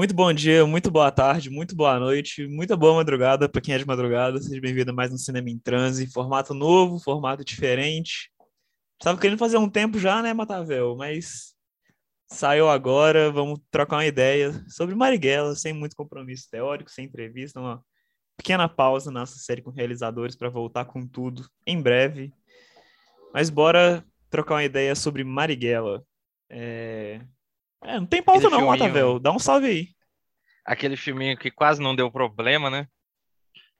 Muito bom dia, muito boa tarde, muito boa noite, muita boa madrugada para quem é de madrugada. Seja bem-vindo a mais um Cinema em Transe, formato novo, formato diferente. Estava querendo fazer um tempo já, né, Matavel? Mas saiu agora, vamos trocar uma ideia sobre Marighella, sem muito compromisso teórico, sem entrevista, uma pequena pausa na nossa série com realizadores para voltar com tudo em breve. Mas bora trocar uma ideia sobre Marighella. É... É, não tem pauta Aquele não, Matavel. Dá um salve aí. Aquele filminho que quase não deu problema, né?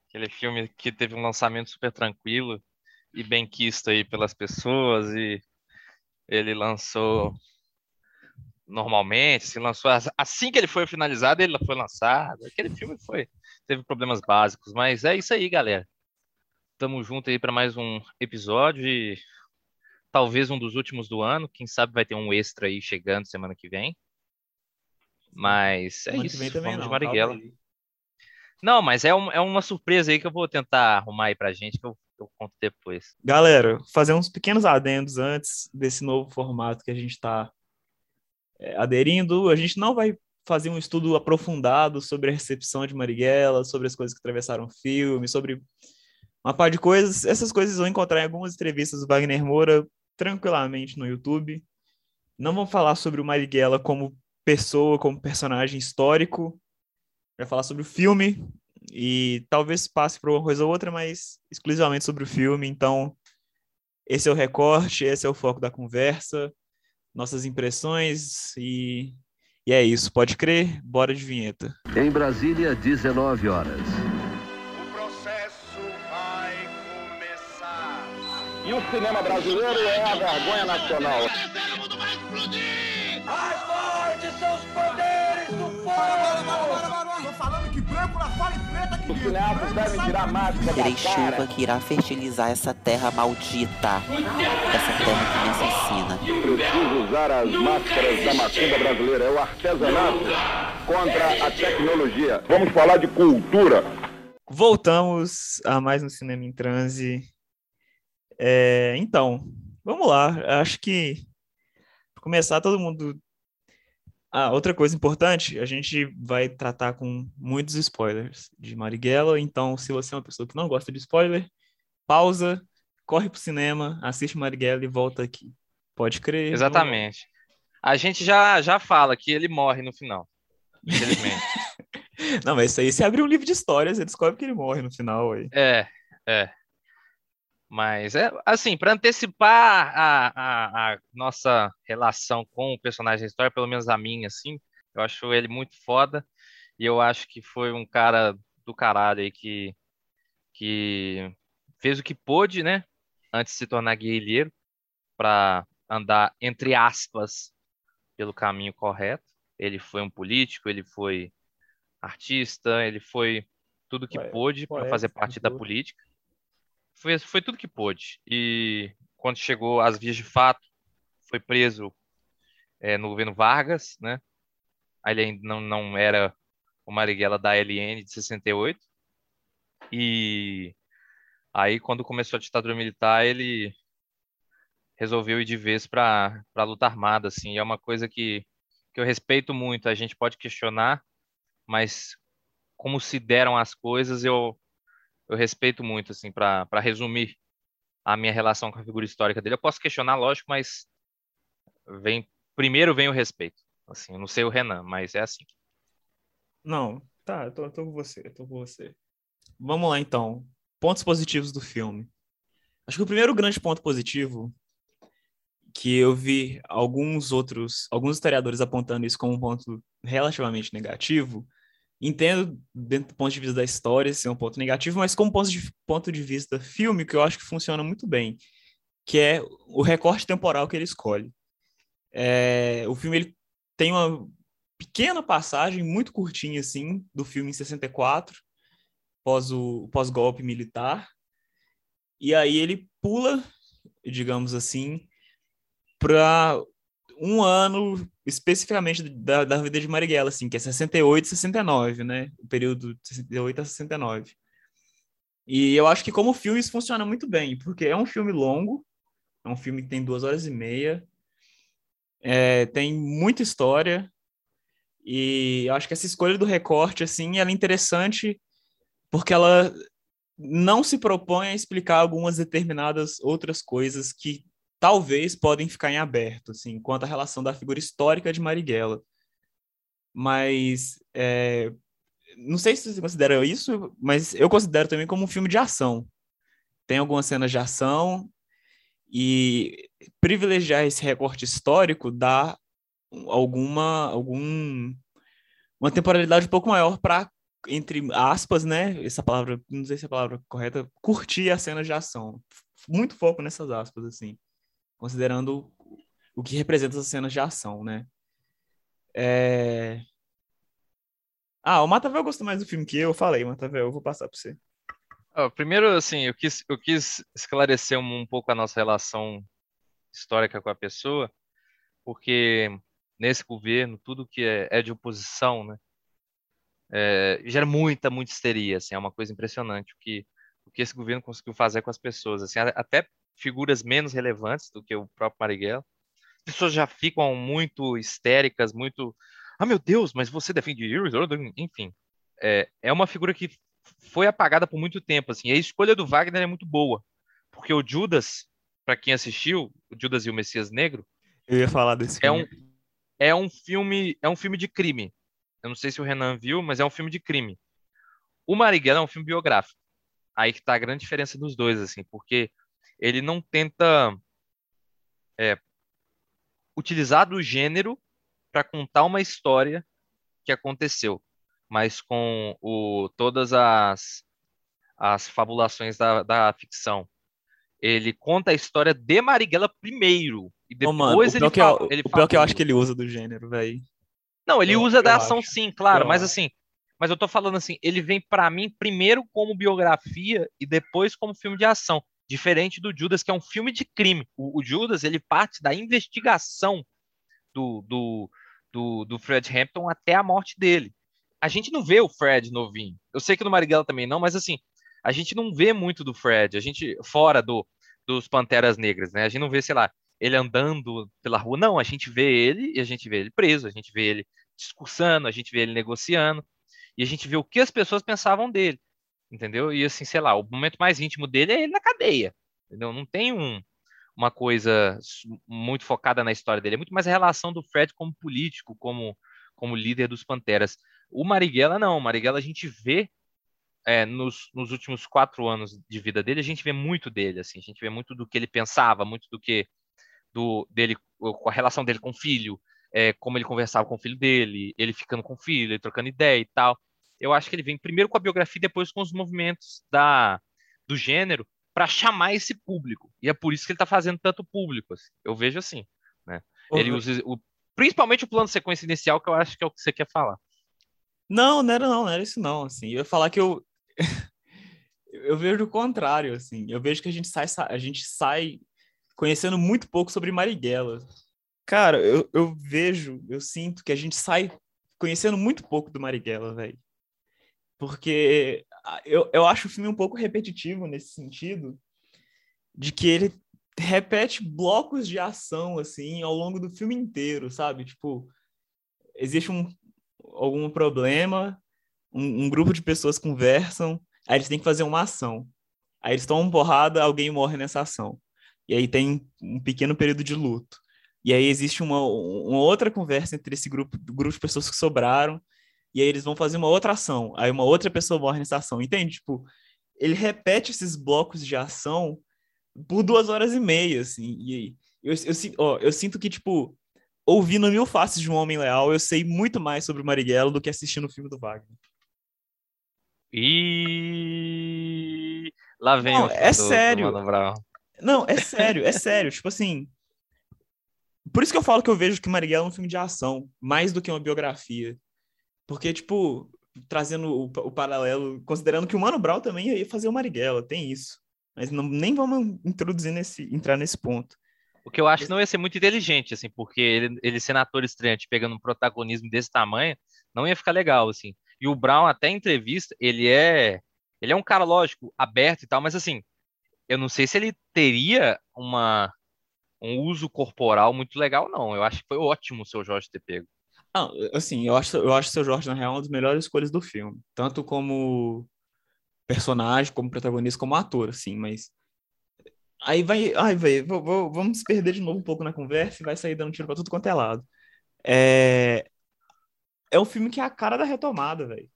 Aquele filme que teve um lançamento super tranquilo e bem quisto aí pelas pessoas e ele lançou normalmente, se lançou assim que ele foi finalizado, ele foi lançado. Aquele filme foi teve problemas básicos, mas é isso aí, galera. Tamo junto aí para mais um episódio e talvez um dos últimos do ano. Quem sabe vai ter um extra aí chegando semana que vem. Mas é semana isso. Que vem também Vamos não, de Marighella. Não, mas é, um, é uma surpresa aí que eu vou tentar arrumar aí pra gente, que eu, eu conto depois. Galera, fazer uns pequenos adendos antes desse novo formato que a gente está é, aderindo. A gente não vai fazer um estudo aprofundado sobre a recepção de Marighella, sobre as coisas que atravessaram o filme, sobre uma par de coisas. Essas coisas vão encontrar em algumas entrevistas do Wagner Moura tranquilamente no YouTube. Não vamos falar sobre o Marighella como pessoa, como personagem histórico. Vai falar sobre o filme e talvez passe por uma coisa ou outra, mas exclusivamente sobre o filme. Então, esse é o recorte, esse é o foco da conversa, nossas impressões e, e é isso. Pode crer? Bora de vinheta. Em Brasília, 19 horas. E o cinema brasileiro é a vergonha nacional. Mais forte são os poderes do fogo! Tô falando que branco lá fora e preta que Os cineastas devem tirar a máscara Terei chuva que irá fertilizar essa terra maldita. Essa terra que me assassina. Preciso usar as máscaras da macumba brasileira. É o artesanato contra a tecnologia. Vamos falar de cultura. Voltamos a mais um Cinema em Transe. É, então, vamos lá. Acho que para começar, todo mundo. Ah, outra coisa importante, a gente vai tratar com muitos spoilers de Marighella, então se você é uma pessoa que não gosta de spoiler, pausa, corre pro cinema, assiste Marighella e volta aqui. Pode crer. Exatamente. A gente já, já fala que ele morre no final. Infelizmente. não, mas isso aí, se abrir um livro de histórias, você descobre que ele morre no final aí. É, é. Mas é assim, para antecipar a, a, a, nossa relação com o personagem da história, pelo menos a minha, assim, eu acho ele muito foda. E eu acho que foi um cara do caralho aí que, que fez o que pôde, né? Antes de se tornar guerrilheiro, para andar, entre aspas, pelo caminho correto. Ele foi um político, ele foi artista, ele foi tudo que pôde para fazer parte da política foi, foi tudo que pôde. E quando chegou às vias de fato, foi preso é, no governo Vargas, né? Ele ainda não, não era o Marighella da LN de 68. E aí, quando começou a ditadura militar, ele resolveu ir de vez para a luta armada, assim. É uma coisa que, que eu respeito muito. A gente pode questionar, mas como se deram as coisas, eu, eu respeito muito, assim, para resumir a minha relação com a figura histórica dele. Eu posso questionar, lógico, mas vem primeiro vem o respeito. Assim, eu não sei o Renan, mas é assim. Não, tá, eu tô, eu tô com você, eu tô com você. Vamos lá, então. Pontos positivos do filme. Acho que o primeiro grande ponto positivo que eu vi alguns outros, alguns historiadores apontando isso como um ponto relativamente negativo, entendo dentro do ponto de vista da história ser um ponto negativo, mas como ponto de, ponto de vista filme, que eu acho que funciona muito bem, que é o recorte temporal que ele escolhe. É, o filme ele tem uma pequena passagem, muito curtinha assim, do filme em 64, pós o pós-golpe militar, e aí ele pula, digamos assim, para um ano especificamente da, da vida de Marighella, assim, que é 68 e 69, né? O período de 68 a 69. E eu acho que como filme isso funciona muito bem, porque é um filme longo, é um filme que tem duas horas e meia, é, tem muita história, E eu acho que essa escolha do recorte, assim, ela é interessante porque ela não se propõe a explicar algumas determinadas outras coisas que talvez podem ficar em aberto, assim, quanto à relação da figura histórica de Marighella. Mas é, não sei se você considera isso, mas eu considero também como um filme de ação. Tem algumas cenas de ação e privilegiar esse recorte histórico dá alguma algum uma temporalidade um pouco maior para entre aspas, né? Essa palavra, não sei se é a palavra correta, curtir as cenas de ação. Muito foco nessas aspas, assim, considerando o que representa essas cenas de ação, né? É... Ah, o Matavel gostou mais do filme que eu, eu falei, Matavel, eu vou passar para você. primeiro, assim, eu quis, eu quis esclarecer um, um pouco a nossa relação histórica com a pessoa, porque nesse governo, tudo que é, é de oposição, né, é, gera muita, muita histeria, assim, é uma coisa impressionante o que, o que esse governo conseguiu fazer com as pessoas, assim, até figuras menos relevantes do que o próprio Marighella, as pessoas já ficam muito histéricas, muito, ah, meu Deus, mas você defende enfim, é, é uma figura que foi apagada por muito tempo, assim, a escolha do Wagner é muito boa, porque o Judas, para quem assistiu, o Judas e o Messias Negro, eu ia falar desse é filme. um é um filme é um filme de crime eu não sei se o Renan viu, mas é um filme de crime. O Marighella é um filme biográfico. Aí que tá a grande diferença dos dois, assim, porque ele não tenta é, utilizar do gênero para contar uma história que aconteceu, mas com o, todas as, as fabulações da, da ficção. Ele conta a história de Marighella primeiro, e depois oh, mano, ele, fala, ele o pior que eu acho que ele usa do gênero, velho. Não, ele eu, usa da ação acho. sim, claro, eu mas acho. assim, mas eu tô falando assim, ele vem para mim primeiro como biografia e depois como filme de ação, diferente do Judas, que é um filme de crime. O, o Judas, ele parte da investigação do, do, do, do, Fred Hampton até a morte dele. A gente não vê o Fred novinho. Eu sei que no Marighella também não, mas assim, a gente não vê muito do Fred, a gente fora do dos Panteras Negras, né? A gente não vê, sei lá, ele andando pela rua, não, a gente vê ele e a gente vê ele preso, a gente vê ele discursando, a gente vê ele negociando, e a gente vê o que as pessoas pensavam dele, entendeu? E assim, sei lá, o momento mais íntimo dele é ele na cadeia, entendeu? Não tem um, uma coisa muito focada na história dele, é muito mais a relação do Fred como político, como, como líder dos Panteras. O Marighella não, o Marighella a gente vê é, nos, nos últimos quatro anos de vida dele, a gente vê muito dele, assim, a gente vê muito do que ele pensava, muito do que do dele com a relação dele com o filho, é, como ele conversava com o filho dele, ele ficando com o filho, ele trocando ideia e tal. Eu acho que ele vem primeiro com a biografia e depois com os movimentos da, do gênero para chamar esse público. E é por isso que ele está fazendo tanto público. Assim. Eu vejo assim. Né? Uhum. Ele usa o, principalmente o plano de sequência inicial, que eu acho que é o que você quer falar. Não, não era não, não era isso não. Assim, eu ia falar que eu eu vejo o contrário, assim. Eu vejo que a gente sai, a gente sai conhecendo muito pouco sobre Marighella. Cara, eu, eu vejo, eu sinto que a gente sai conhecendo muito pouco do Marighella, velho. Porque eu, eu acho o filme um pouco repetitivo nesse sentido, de que ele repete blocos de ação, assim, ao longo do filme inteiro, sabe? Tipo, existe um, algum problema, um, um grupo de pessoas conversam, aí eles têm que fazer uma ação. Aí eles tomam porrada, alguém morre nessa ação. E aí tem um pequeno período de luto. E aí existe uma, uma outra conversa entre esse grupo, grupo de pessoas que sobraram, e aí eles vão fazer uma outra ação. Aí uma outra pessoa morre nessa ação, entende? Tipo, ele repete esses blocos de ação por duas horas e meia, assim. E eu, eu, ó, eu sinto que, tipo, ouvindo Mil Faces de um Homem Leal, eu sei muito mais sobre o Marighella do que assistindo o filme do Wagner. E lá vem Não, o é sério. Não, é sério, é sério. Tipo assim. Por isso que eu falo que eu vejo que Marighella é um filme de ação, mais do que uma biografia. Porque, tipo, trazendo o, o paralelo, considerando que o Mano Brown também ia fazer o Marighella, tem isso. Mas não, nem vamos introduzir nesse, entrar nesse ponto. O que eu acho que não ia ser muito inteligente, assim, porque ele, ele sendo ator estreante, pegando um protagonismo desse tamanho, não ia ficar legal, assim. E o Brown, até em entrevista, ele é ele é um cara, lógico, aberto e tal, mas assim, eu não sei se ele teria uma, um uso corporal muito legal, não. Eu acho que foi ótimo o seu Jorge ter pego. Ah, assim, eu acho, eu acho o seu Jorge, na real, uma das melhores escolhas do filme. Tanto como personagem, como protagonista, como ator, assim, mas. Aí vai. Ai, velho, vamos se perder de novo um pouco na conversa e vai sair dando tiro pra tudo quanto é lado. É. É um filme que é a cara da retomada, velho.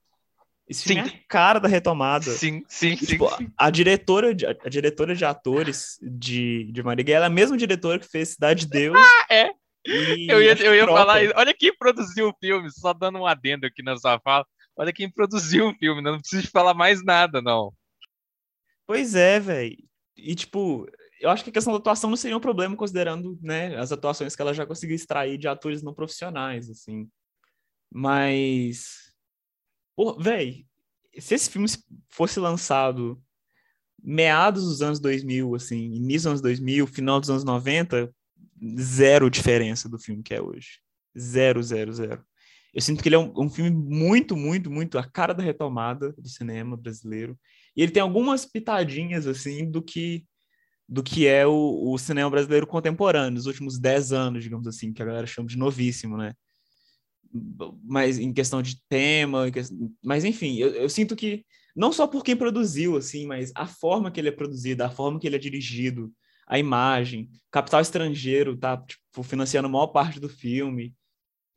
Esse filme sim. é a cara da retomada. Sim, sim, e, tipo, sim, A diretora de, a diretora de atores de, de Marighella é a mesma diretora que fez Cidade de Deus. Ah, é? Eu ia, eu ia falar. Olha quem produziu o filme, só dando um adendo aqui na sua fala. Olha quem produziu o filme, não preciso falar mais nada, não. Pois é, velho. E, tipo, eu acho que a questão da atuação não seria um problema, considerando, né, as atuações que ela já conseguiu extrair de atores não profissionais, assim. Mas. Pô, velho, se esse filme fosse lançado meados dos anos 2000, assim, início dos anos 2000, final dos anos 90, zero diferença do filme que é hoje. Zero, zero, zero. Eu sinto que ele é um, um, filme muito, muito, muito a cara da retomada do cinema brasileiro. E ele tem algumas pitadinhas, assim, do que do que é o, o cinema brasileiro contemporâneo, nos últimos dez anos, digamos assim, que a galera chama de novíssimo, né? Mas em questão de tema, mas enfim, eu, eu sinto que não só por quem produziu, assim, mas a forma que ele é produzido, a forma que ele é dirigido, a imagem. Capital estrangeiro tá tipo, financiando a maior parte do filme.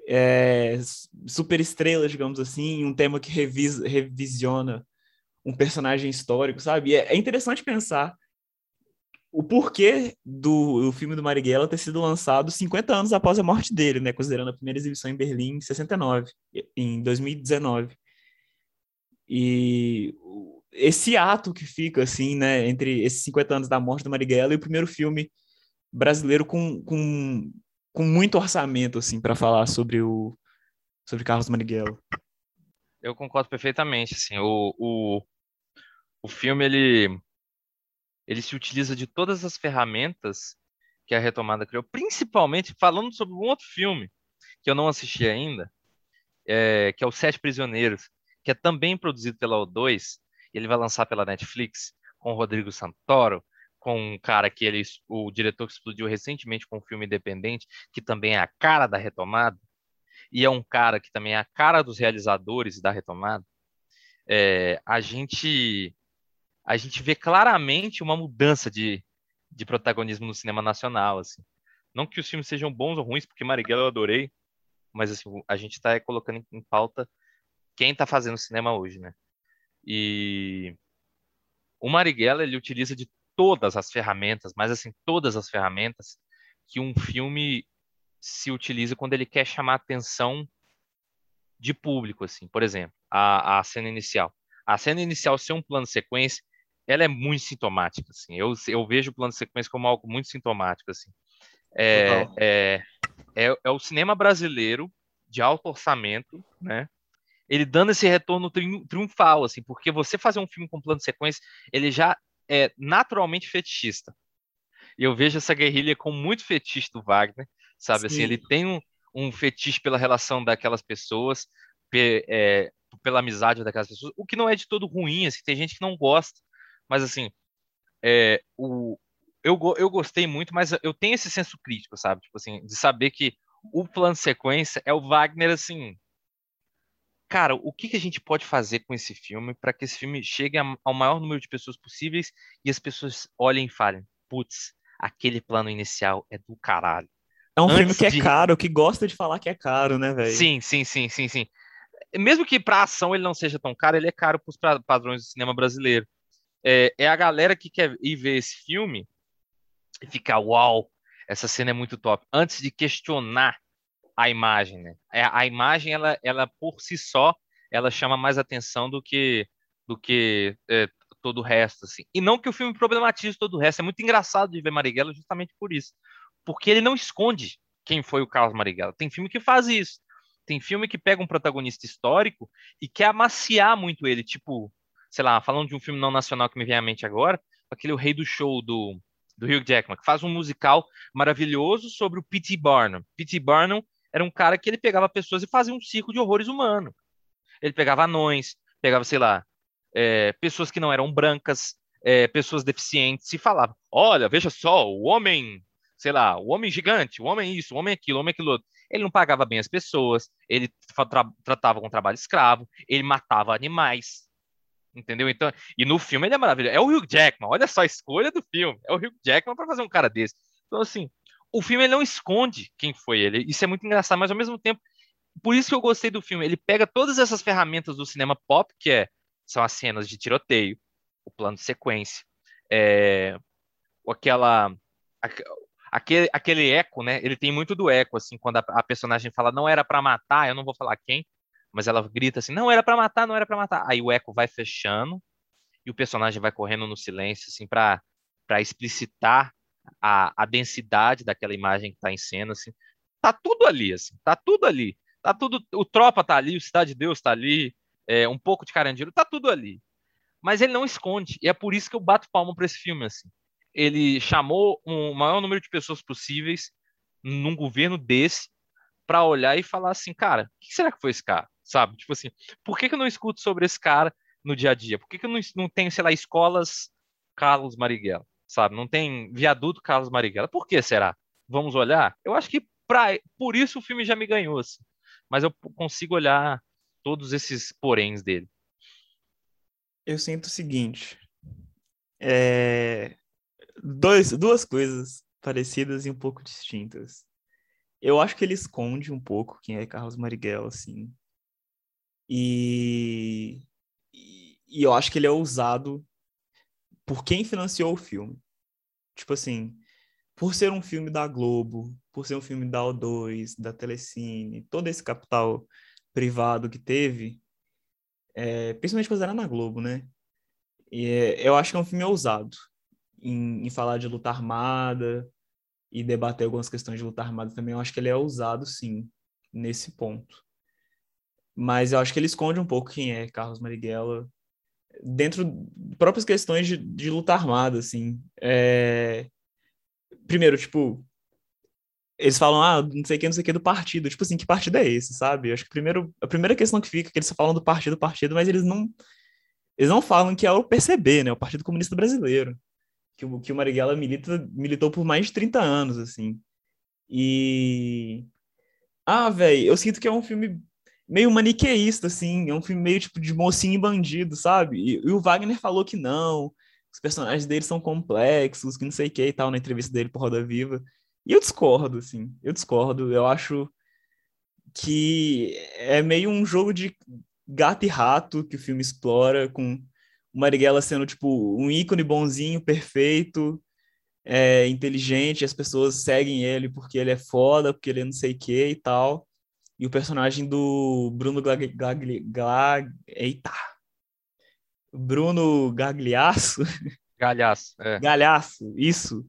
É, super estrelas, digamos assim, um tema que revisa, revisiona um personagem histórico, sabe? É, é interessante pensar o porquê do, do filme do Marighella ter sido lançado 50 anos após a morte dele, né? Considerando a primeira exibição em Berlim em 69, em 2019. E esse ato que fica, assim, né, entre esses 50 anos da morte do Marighella e o primeiro filme brasileiro com, com, com muito orçamento, assim, para falar sobre o sobre Carlos Marighella. Eu concordo perfeitamente, assim, o, o, o filme, ele, ele se utiliza de todas as ferramentas que a retomada criou, principalmente falando sobre um outro filme que eu não assisti ainda, é, que é o Sete Prisioneiros, que é também produzido pela O2, ele vai lançar pela Netflix com o Rodrigo Santoro, com um cara que ele, o diretor que explodiu recentemente com um filme independente, que também é a cara da retomada, e é um cara que também é a cara dos realizadores da retomada, é, a gente a gente vê claramente uma mudança de, de protagonismo no cinema nacional, assim. Não que os filmes sejam bons ou ruins, porque Marighella eu adorei, mas assim, a gente está colocando em pauta quem está fazendo cinema hoje, né? E o Marighella ele utiliza de todas as ferramentas, mas assim, todas as ferramentas que um filme se utiliza quando ele quer chamar atenção de público, assim. Por exemplo, a, a cena inicial. A cena inicial ser um plano sequência, ela é muito sintomática, assim. Eu, eu vejo o plano sequência como algo muito sintomático, assim. É, é, é, é o cinema brasileiro de alto orçamento, né? Ele dando esse retorno triunfal, assim, porque você fazer um filme com plano de sequência, ele já é naturalmente fetichista. E eu vejo essa guerrilha com muito fetiche do Wagner, sabe? Sim. Assim, ele tem um, um fetiche pela relação daquelas pessoas, pe, é, pela amizade daquelas pessoas, o que não é de todo ruim, assim, tem gente que não gosta, mas assim, é, o, eu, eu gostei muito, mas eu tenho esse senso crítico, sabe? Tipo assim, de saber que o plano de sequência é o Wagner, assim, cara, o que, que a gente pode fazer com esse filme para que esse filme chegue ao maior número de pessoas possíveis e as pessoas olhem e falem, putz, aquele plano inicial é do caralho. É um Antes filme que é de... caro, que gosta de falar que é caro, né, velho? Sim, sim, sim, sim, sim. Mesmo que pra ação ele não seja tão caro, ele é caro pros padrões do cinema brasileiro. É, é a galera que quer ir ver esse filme e ficar, uau, essa cena é muito top. Antes de questionar a imagem, né? É, a imagem, ela, ela por si só, ela chama mais atenção do que do que é, todo o resto, assim. E não que o filme problematize todo o resto. É muito engraçado de ver Marighella justamente por isso. Porque ele não esconde quem foi o Carlos Marighella. Tem filme que faz isso. Tem filme que pega um protagonista histórico e quer amaciar muito ele. Tipo, sei lá, falando de um filme não nacional que me vem à mente agora, aquele O Rei do Show do, do Hugh Jackman, que faz um musical maravilhoso sobre o P.T. Barnum. P.T. Barnum era um cara que ele pegava pessoas e fazia um circo de horrores humano. Ele pegava anões, pegava, sei lá, é, pessoas que não eram brancas, é, pessoas deficientes, e falava: olha, veja só, o homem, sei lá, o homem gigante, o homem isso, o homem aquilo, o homem aquilo outro. Ele não pagava bem as pessoas, ele tra tratava com trabalho escravo, ele matava animais. Entendeu? Então, e no filme ele é maravilhoso. É o Hugh Jackman, olha só a escolha do filme. É o Hugh Jackman para fazer um cara desse. Então, assim, o filme não esconde quem foi ele. Isso é muito engraçado, mas ao mesmo tempo, por isso que eu gostei do filme. Ele pega todas essas ferramentas do cinema pop, que é, são as cenas de tiroteio, o plano de sequência, é, aquela aquele, aquele eco, né? Ele tem muito do eco, assim, quando a, a personagem fala não era para matar, eu não vou falar quem, mas ela grita assim, não era para matar, não era para matar. Aí o eco vai fechando e o personagem vai correndo no silêncio, assim, para para explicitar a, a densidade daquela imagem que está em cena, assim. Tá tudo ali, assim, tá tudo ali. Tá tudo, o Tropa tá ali, o Cidade de Deus tá ali, é, um pouco de Carandiru, tá tudo ali. Mas ele não esconde, e é por isso que eu bato palma para esse filme, assim ele chamou o maior número de pessoas possíveis num governo desse para olhar e falar assim, cara, o que será que foi esse cara? Sabe? Tipo assim, por que, que eu não escuto sobre esse cara no dia a dia? Por que, que eu não, não tenho, sei lá, escolas Carlos Marighella? Sabe? Não tem viaduto Carlos Marighella. Por que será? Vamos olhar? Eu acho que pra, por isso o filme já me ganhou, assim. Mas eu consigo olhar todos esses poréns dele. Eu sinto o seguinte. É dois, duas coisas parecidas e um pouco distintas. Eu acho que ele esconde um pouco quem é Carlos Marighella, assim. E, e eu acho que ele é ousado por quem financiou o filme. Tipo assim, por ser um filme da Globo, por ser um filme da O2, da Telecine, todo esse capital privado que teve, é, principalmente considerando na Globo, né? E, é, eu acho que é um filme ousado em, em falar de luta armada e debater algumas questões de luta armada também, eu acho que ele é ousado, sim, nesse ponto. Mas eu acho que ele esconde um pouco quem é Carlos Marighella dentro de próprias questões de, de luta armada, assim. É... Primeiro, tipo, eles falam, ah, não sei o que, não sei o que do partido. Tipo assim, que partido é esse, sabe? Eu acho que primeiro, a primeira questão que fica é que eles falam do partido, partido, mas eles não eles não falam que é o PCB, né? O Partido Comunista Brasileiro que o, que o Marighella milita, militou por mais de 30 anos, assim. E. Ah, velho, eu sinto que é um filme meio maniqueísta, assim. É um filme meio tipo de mocinho e bandido, sabe? E, e o Wagner falou que não. Os personagens dele são complexos, que não sei o que e tal, na entrevista dele por Roda Viva. E eu discordo, assim. Eu discordo. Eu acho que é meio um jogo de gato e rato que o filme explora com o Marighella sendo, tipo, um ícone bonzinho, perfeito, é, inteligente, as pessoas seguem ele porque ele é foda, porque ele é não sei o que e tal. E o personagem do Bruno Glag... Glag... Glag... Eita! Bruno Gagliasso. Galhaço, é. Galhaço, isso.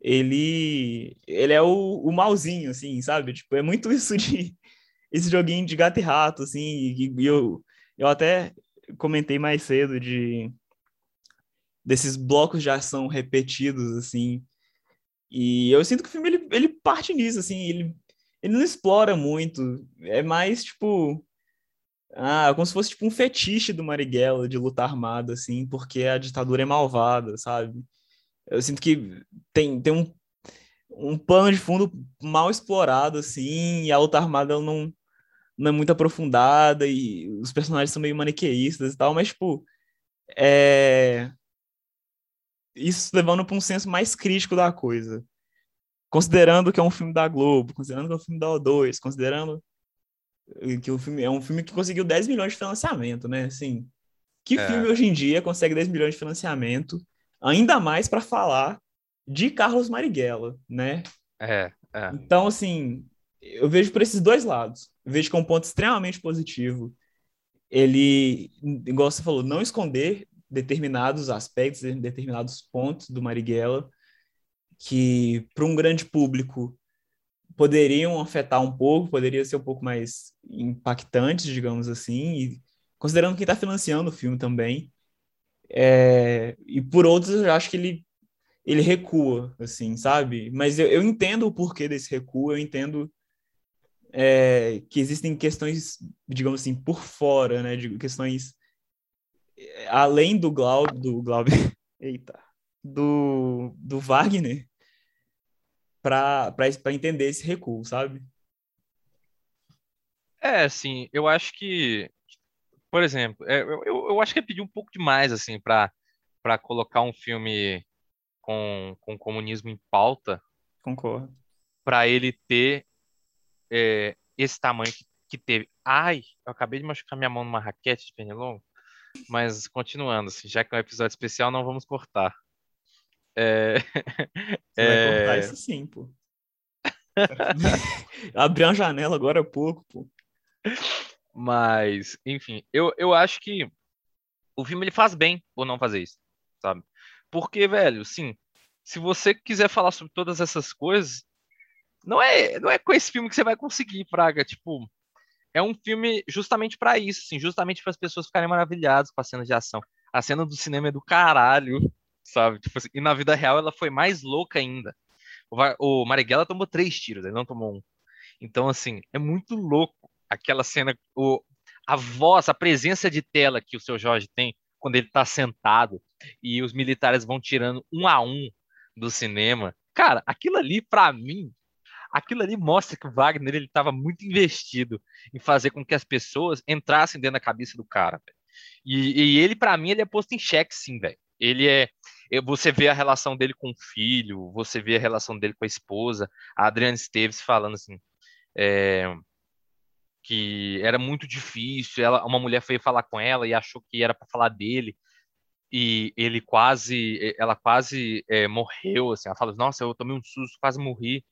Ele, ele é o, o malzinho, assim, sabe? Tipo, é muito isso de... Esse joguinho de gato e rato, assim, e, e eu, eu até comentei mais cedo de desses blocos de ação repetidos assim. E eu sinto que o filme ele, ele parte nisso assim, ele ele não explora muito, é mais tipo ah, como se fosse tipo um fetiche do Marighella de luta armada assim, porque a ditadura é malvada, sabe? Eu sinto que tem tem um um pano de fundo mal explorado assim, e a luta armada não não é muito aprofundada e os personagens são meio maniqueístas e tal, mas, tipo, é... isso levando para um senso mais crítico da coisa. Considerando que é um filme da Globo, considerando que é um filme da O2, considerando que o filme é um filme que conseguiu 10 milhões de financiamento, né? Assim, que é. filme hoje em dia consegue 10 milhões de financiamento, ainda mais para falar de Carlos Marighella, né? É, é. Então, assim, eu vejo por esses dois lados. Eu vejo que é um ponto extremamente positivo. Ele, igual você falou, não esconder determinados aspectos, determinados pontos do Marighella que para um grande público poderiam afetar um pouco, poderiam ser um pouco mais impactantes, digamos assim, e considerando quem está financiando o filme também. É, e por outros, eu acho que ele, ele recua, assim, sabe? Mas eu, eu entendo o porquê desse recuo, eu entendo é, que existem questões, digamos assim, por fora, né? De questões é, além do Glauber, do Glauber, eita, do, do Wagner, para entender esse recuo, sabe? É, assim, eu acho que, por exemplo, é, eu, eu, acho que é pedir um pouco demais, assim, para colocar um filme com, com comunismo em pauta, Concordo. para ele ter é, esse tamanho que, que teve. Ai, eu acabei de machucar minha mão numa raquete de pernilongo, mas continuando, assim, já que é um episódio especial, não vamos cortar. É, Você vai cortar é, isso sim, pô. Abri uma janela agora há pouco, pô. Mas, enfim, eu, eu acho que o filme ele faz bem por não fazer isso, sabe? Porque, velho, sim, se você quiser falar sobre todas essas coisas, não é, não é com esse filme que você vai conseguir, Praga. Tipo, é um filme justamente pra isso, assim, justamente para as pessoas ficarem maravilhadas com a cena de ação. A cena do cinema é do caralho, sabe? Tipo assim, e na vida real ela foi mais louca ainda. O, o Marighella tomou três tiros, ele não tomou um. Então, assim, é muito louco aquela cena, o, a voz, a presença de tela que o seu Jorge tem quando ele tá sentado e os militares vão tirando um a um do cinema. Cara, aquilo ali, pra mim, aquilo ali mostra que o Wagner ele estava muito investido em fazer com que as pessoas entrassem dentro da cabeça do cara. E, e ele, pra mim, ele é posto em xeque, sim, velho. Ele é. Você vê a relação dele com o filho, você vê a relação dele com a esposa, a Adriana Esteves falando assim. é, que era muito difícil, ela, uma mulher foi falar com ela e achou que era para falar dele, e ele quase, ela quase é, morreu, assim, ela fala, nossa, eu tomei um susto, quase morri,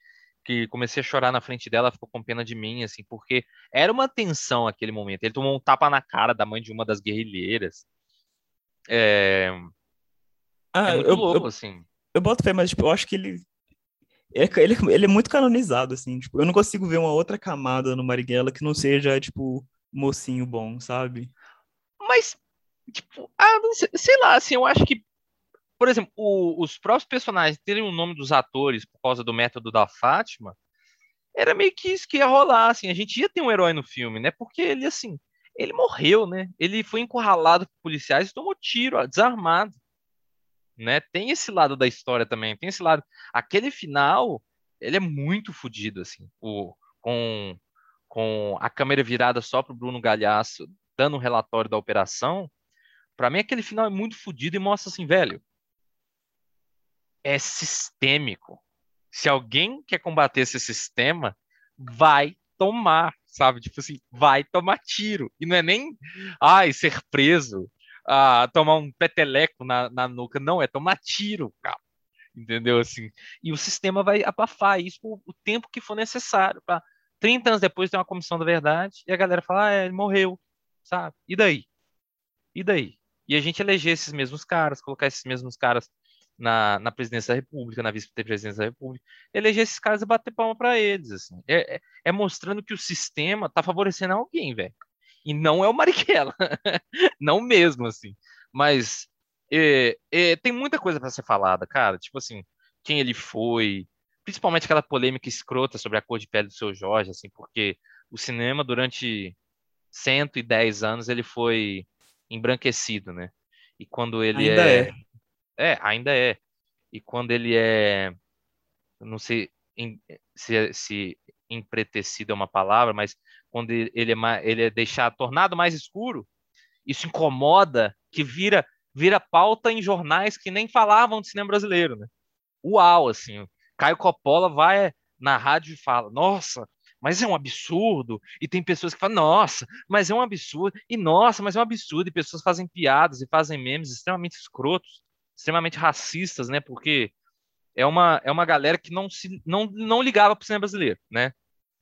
que comecei a chorar na frente dela, ficou com pena de mim, assim, porque era uma tensão aquele momento, ele tomou um tapa na cara da mãe de uma das guerrilheiras, é, Ah, é muito eu, louco, eu, assim, eu boto fé, mas tipo, eu acho que ele, ele, é- ele, é- ele é muito canonizado, assim. Tipo, eu não consigo ver uma outra camada no Marighella que não seja, tipo, mocinho bom, sabe? mas, tipo, ah, não sei, sei lá, assim, eu acho que por exemplo, o- os próprios personagens terem o nome dos atores por causa do método da Fátima, era meio que isso que ia rolar, assim, a gente ia ter um herói no filme, né? Porque ele, assim, ele morreu, né? Ele foi encurralado por policiais e tomou tiro, ó, desarmado, né? Tem esse lado da história também, tem esse lado. Aquele final, ele é muito fodido, assim, o, com, com a câmera virada só pro Bruno Galhaço, dando um relatório da operação. Pra mim, aquele final é muito fodido e mostra assim, velho, é sistêmico. Se alguém quer combater esse sistema, vai tomar, sabe? Tipo assim, vai tomar tiro. E não é nem, ai, ser preso, tomar um peteleco na, na nuca. Não, é tomar tiro, cara. Entendeu? Assim, e o sistema vai abafar isso por o tempo que for necessário. Pra 30 anos depois tem uma comissão da verdade e a galera fala, ah, é, ele morreu, sabe? E daí? E daí? E a gente eleger esses mesmos caras, colocar esses mesmos caras na, na presidência da República, na vice-presidência da República, eleger esses caras e bater palma para eles, assim. É, é, é mostrando que o sistema tá favorecendo alguém, velho. E não é o Marighella. não mesmo, assim. Mas é, é, tem muita coisa para ser falada, cara. Tipo assim, quem ele foi, principalmente aquela polêmica escrota sobre a cor de pele do seu Jorge, assim, porque o cinema durante 110 anos ele foi embranquecido, né? E quando ele Ainda é, é. é, ainda é. E quando ele é, não sei em- se, se empretecido é uma palavra, mas quando ele é, ele é tornado mais escuro, isso incomoda, que vira, vira pauta em jornais que nem falavam de cinema brasileiro, né? Uau, assim, Caio Coppola vai na rádio e fala, nossa, mas é um absurdo, e tem pessoas que falam, nossa, mas é um absurdo, e nossa, mas é um absurdo, e pessoas fazem piadas e fazem memes extremamente escrotos, extremamente racistas, né? Porque é uma, é uma galera que não se não, não ligava para o cinema brasileiro, né?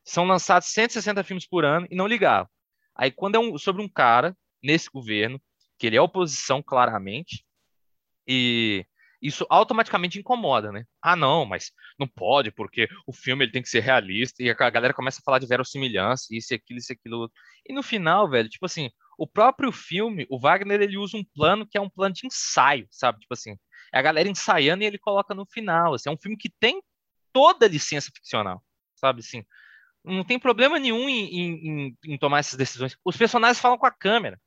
São lançados 160 filmes por ano e não ligavam. Aí quando é um, sobre um cara nesse governo, que ele é oposição claramente, e isso automaticamente incomoda, né? Ah, não, mas não pode, porque o filme ele tem que ser realista, e a galera começa a falar de verossimilhança, isso e aquilo, isso e aquilo. outro. E no final, velho, tipo assim, o próprio filme, o Wagner, ele usa um plano que é um plano de ensaio, sabe? Tipo assim, é a galera ensaiando e ele coloca no final. Assim, é um filme que tem toda a licença ficcional, sabe? Assim, não tem problema nenhum em, em- em- tomar essas decisões. Os personagens falam com a câmera,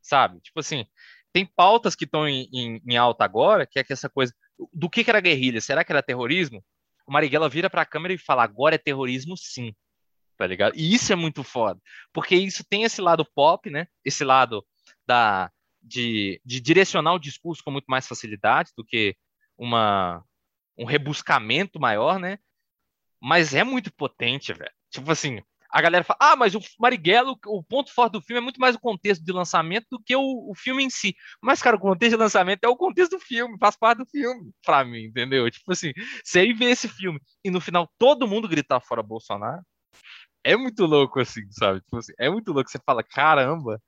sabe? Tipo assim, tem pautas que estão em, em- em alta agora, que é que essa coisa do que, que era guerrilha? Será que era terrorismo? O Marighella vira para a câmera e fala: agora é terrorismo, sim. tá ligado? E isso é muito foda, porque isso tem esse lado pop, né? Esse lado da de, de direcionar o discurso com muito mais facilidade do que uma um rebuscamento maior, né? Mas é muito potente, velho. Tipo assim, a galera fala, ah, mas o Marighella, o ponto forte do filme é muito mais o contexto de lançamento do que o, o, filme em si. Mas, cara, o contexto de lançamento é o contexto do filme, faz parte do filme, pra mim, entendeu? Tipo assim, você aí vê esse filme e no final todo mundo gritar fora Bolsonaro, é muito louco, assim, sabe? Tipo assim, é muito louco. Você fala, caramba,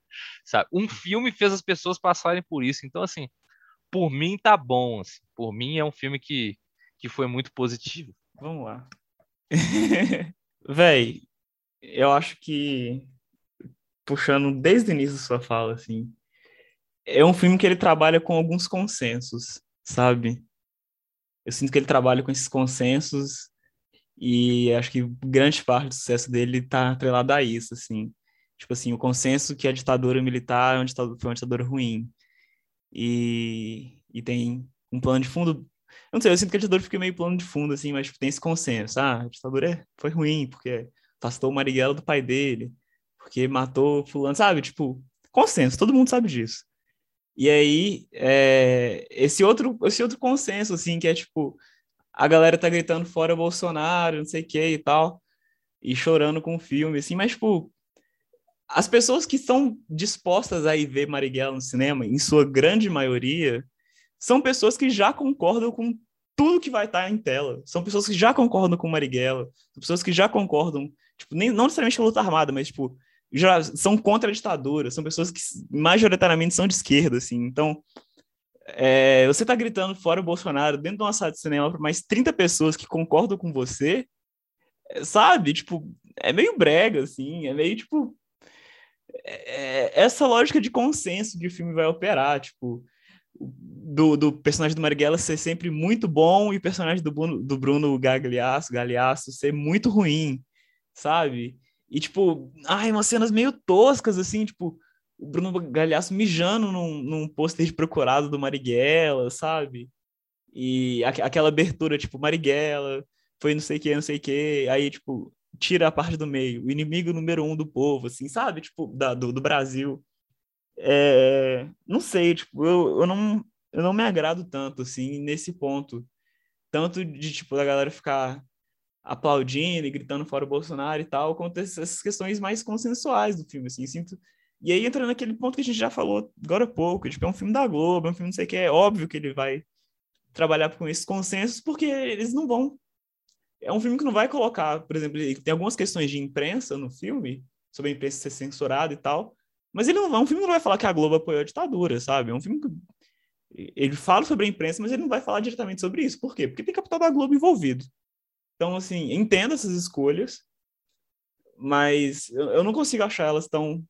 sabe? Um filme fez as pessoas passarem por isso. Então, assim, por mim tá bom. Assim. Por mim é um filme que, que foi muito positivo. Vamos lá. Véi, eu acho que puxando desde o início da sua fala, assim, é um filme que ele trabalha com alguns consensos, sabe? Eu sinto que ele trabalha com esses consensos e acho que grande parte do sucesso dele está atrelado a isso, assim. Tipo assim, o consenso que a ditadura militar é uma ditadura, foi uma ditadura ruim. E, e tem um plano de fundo. Não sei, eu sinto que a ditadura fica meio plano de fundo, assim, mas tipo, tem esse consenso. Ah, a ditadura é, foi ruim, porque afastou o Marighella do pai dele, porque matou fulano, sabe? Tipo, consenso, todo mundo sabe disso. E aí, é, esse, outro, esse outro consenso, assim, que é tipo, a galera tá gritando fora Bolsonaro, não sei o que e tal, e chorando com o filme, assim, mas, tipo, as pessoas que estão dispostas a ir ver Marighella no cinema, em sua grande maioria, são pessoas que já concordam com tudo que vai estar em tela. São pessoas que já concordam com Marighella, são pessoas que já concordam tipo, nem, não necessariamente com a luta armada, mas, tipo, já são contra a ditadura, são pessoas que majoritariamente são de esquerda, assim. Então, é, você tá gritando fora o Bolsonaro dentro de uma sala de cinema para mais 30 pessoas que concordam com você, é, sabe? Tipo, é meio brega, assim, é meio, tipo... É, é essa lógica de consenso o filme vai operar, tipo... Do, do personagem do Marighella ser sempre muito bom e o personagem do Bruno, do Bruno Gagliasso, Gagliasso ser muito ruim sabe? E, tipo, ai, umas cenas meio toscas, assim, tipo, o Bruno Galhaço mijando num, num pôster de procurado do Marighella, sabe? E a, aquela abertura, tipo, Marighella, foi não sei o que, não sei o que, aí, tipo, tira a parte do meio, o inimigo número um do povo, assim, sabe? Tipo, da, do, do Brasil. É, não sei, tipo, eu, eu, não, eu não me agrado tanto, assim, nesse ponto. Tanto de, tipo, da galera ficar aplaudindo e gritando fora o Bolsonaro e tal, quanto essas questões mais consensuais do filme, assim, sinto... E aí entra naquele ponto que a gente já falou agora há pouco, tipo, é um filme da Globo, é um filme não sei o que, é óbvio que ele vai trabalhar com esses consensos, porque eles não vão... É um filme que não vai colocar, por exemplo, tem algumas questões de imprensa no filme, sobre a imprensa ser censurada e tal, mas ele não é um filme que não vai falar que a Globo apoiou a ditadura, sabe? É um filme que ele fala sobre a imprensa, mas ele não vai falar diretamente sobre isso. Por quê? Porque tem capital da Globo envolvido. Então, assim, entendo essas escolhas, mas eu, não consigo achar elas tão,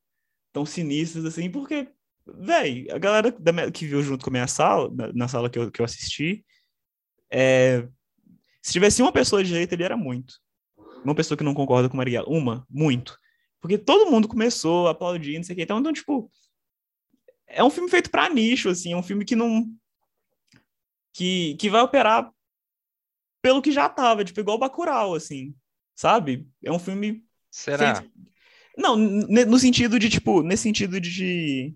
tão sinistras assim, porque, velho, a galera da, que viu junto com a minha sala, na, na sala que eu, que eu assisti, é, se tivesse uma pessoa de direita, ele era muito. Uma pessoa que não concorda com Marighella. Uma, muito. Porque todo mundo começou aplaudindo, não sei o que. Então, então, tipo, é um filme feito para nicho, assim, é um filme que não. que, que vai operar pelo que já tava, tipo, igual Bacurau, assim, sabe? É um filme... Será? Feito... Não, no sentido de, tipo, nesse sentido de...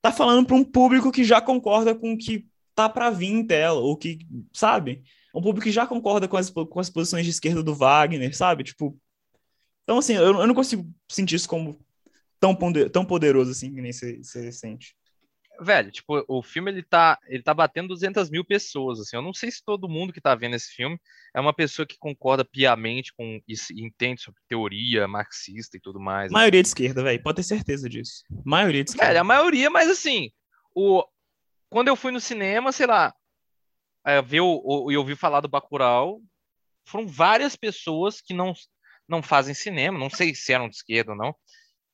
Tá falando para um público que já concorda com o que tá para vir em tela, ou que, sabe? Um público que já concorda com as, com as posições de esquerda do Wagner, sabe? Tipo... Então, assim, eu, eu não consigo sentir isso como tão, tão poderoso, assim, que nem você sente velho, tipo, o filme ele tá, ele tá batendo 200 mil pessoas, assim. Eu não sei se todo mundo que tá vendo esse filme é uma pessoa que concorda piamente com isso, entende sobre teoria marxista e tudo mais. Maioria de esquerda, velho, pode ter certeza disso. Maioria de esquerda. Velho, a maioria, mas assim, o quando eu fui no cinema, sei lá, é, ver o, e ouvir falar do Bacurau, foram várias pessoas que não não fazem cinema, não sei se eram de esquerda ou não,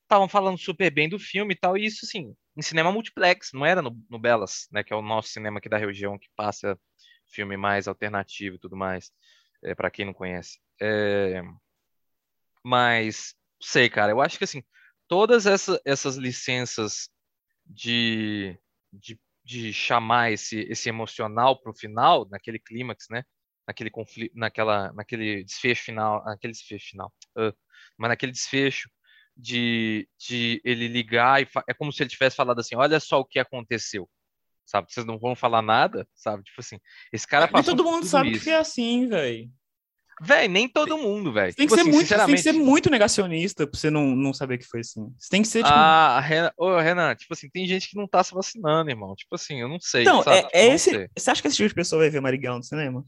estavam falando super bem do filme e tal, e isso assim, em cinema multiplex, não era no, no Belas, né, que é o nosso cinema aqui da região que passa filme mais alternativo e tudo mais, é, para quem não conhece. É, mas, sei, cara, eu acho que assim, todas essa, essas licenças de, de, de chamar esse, esse emocional pro final, naquele clímax, né, naquele conflito, naquela, naquele desfecho final, naquele desfecho final, uh, mas naquele desfecho de, de ele ligar e é como se ele tivesse falado assim, olha só o que aconteceu, sabe? Vocês não vão falar nada, sabe? Tipo assim, esse cara Nem passou todo por mundo tudo sabe isso. que é assim, velho. Véi, nem todo mundo, velho. Tem que, Tipo ser assim, tem que ser sinceramente, muito negacionista pra você não, não saber que foi assim. Você tem que ser, tipo. Ah, Renan, ô, Renan, tipo assim, tem gente que não tá se vacinando, irmão. Tipo assim, eu não sei, então, sabe? é, Tipo, é esse. sei. Você acha que esse tipo de pessoa vai ver Marighella no cinema?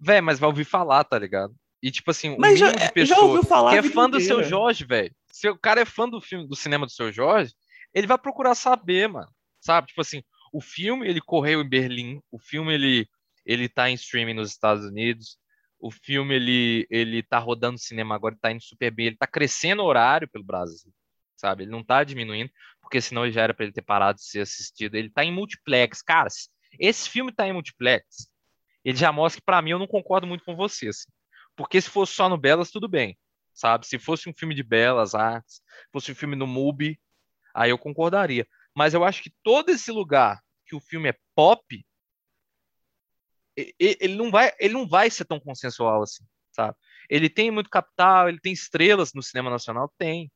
Véi, mas vai ouvir falar, tá ligado? E tipo assim, o Mas já, de já ouviu falar. que é fã do seu. Jorge, velho. Se o cara é fã do filme, do cinema do seu Jorge, ele vai procurar saber, mano. Sabe? Tipo assim, o filme ele correu em Berlim, o filme ele ele tá em streaming nos Estados Unidos, o filme ele ele tá rodando cinema agora, ele tá indo super bem, ele tá crescendo o horário pelo Brasil, sabe? Ele não tá diminuindo, porque senão já era pra ele ter parado de ser assistido. Ele tá em multiplex, cara. Esse filme tá em multiplex. Ele já mostra que pra mim eu não concordo muito com você, assim. Porque se fosse só no Belas, tudo bem, sabe? Se fosse um filme de belas artes, fosse um filme no MUBI, aí eu concordaria. Mas eu acho que todo esse lugar que o filme é pop, ele não vai, ele não vai ser tão consensual assim, sabe? Ele tem muito capital, ele tem estrelas no cinema nacional, tem.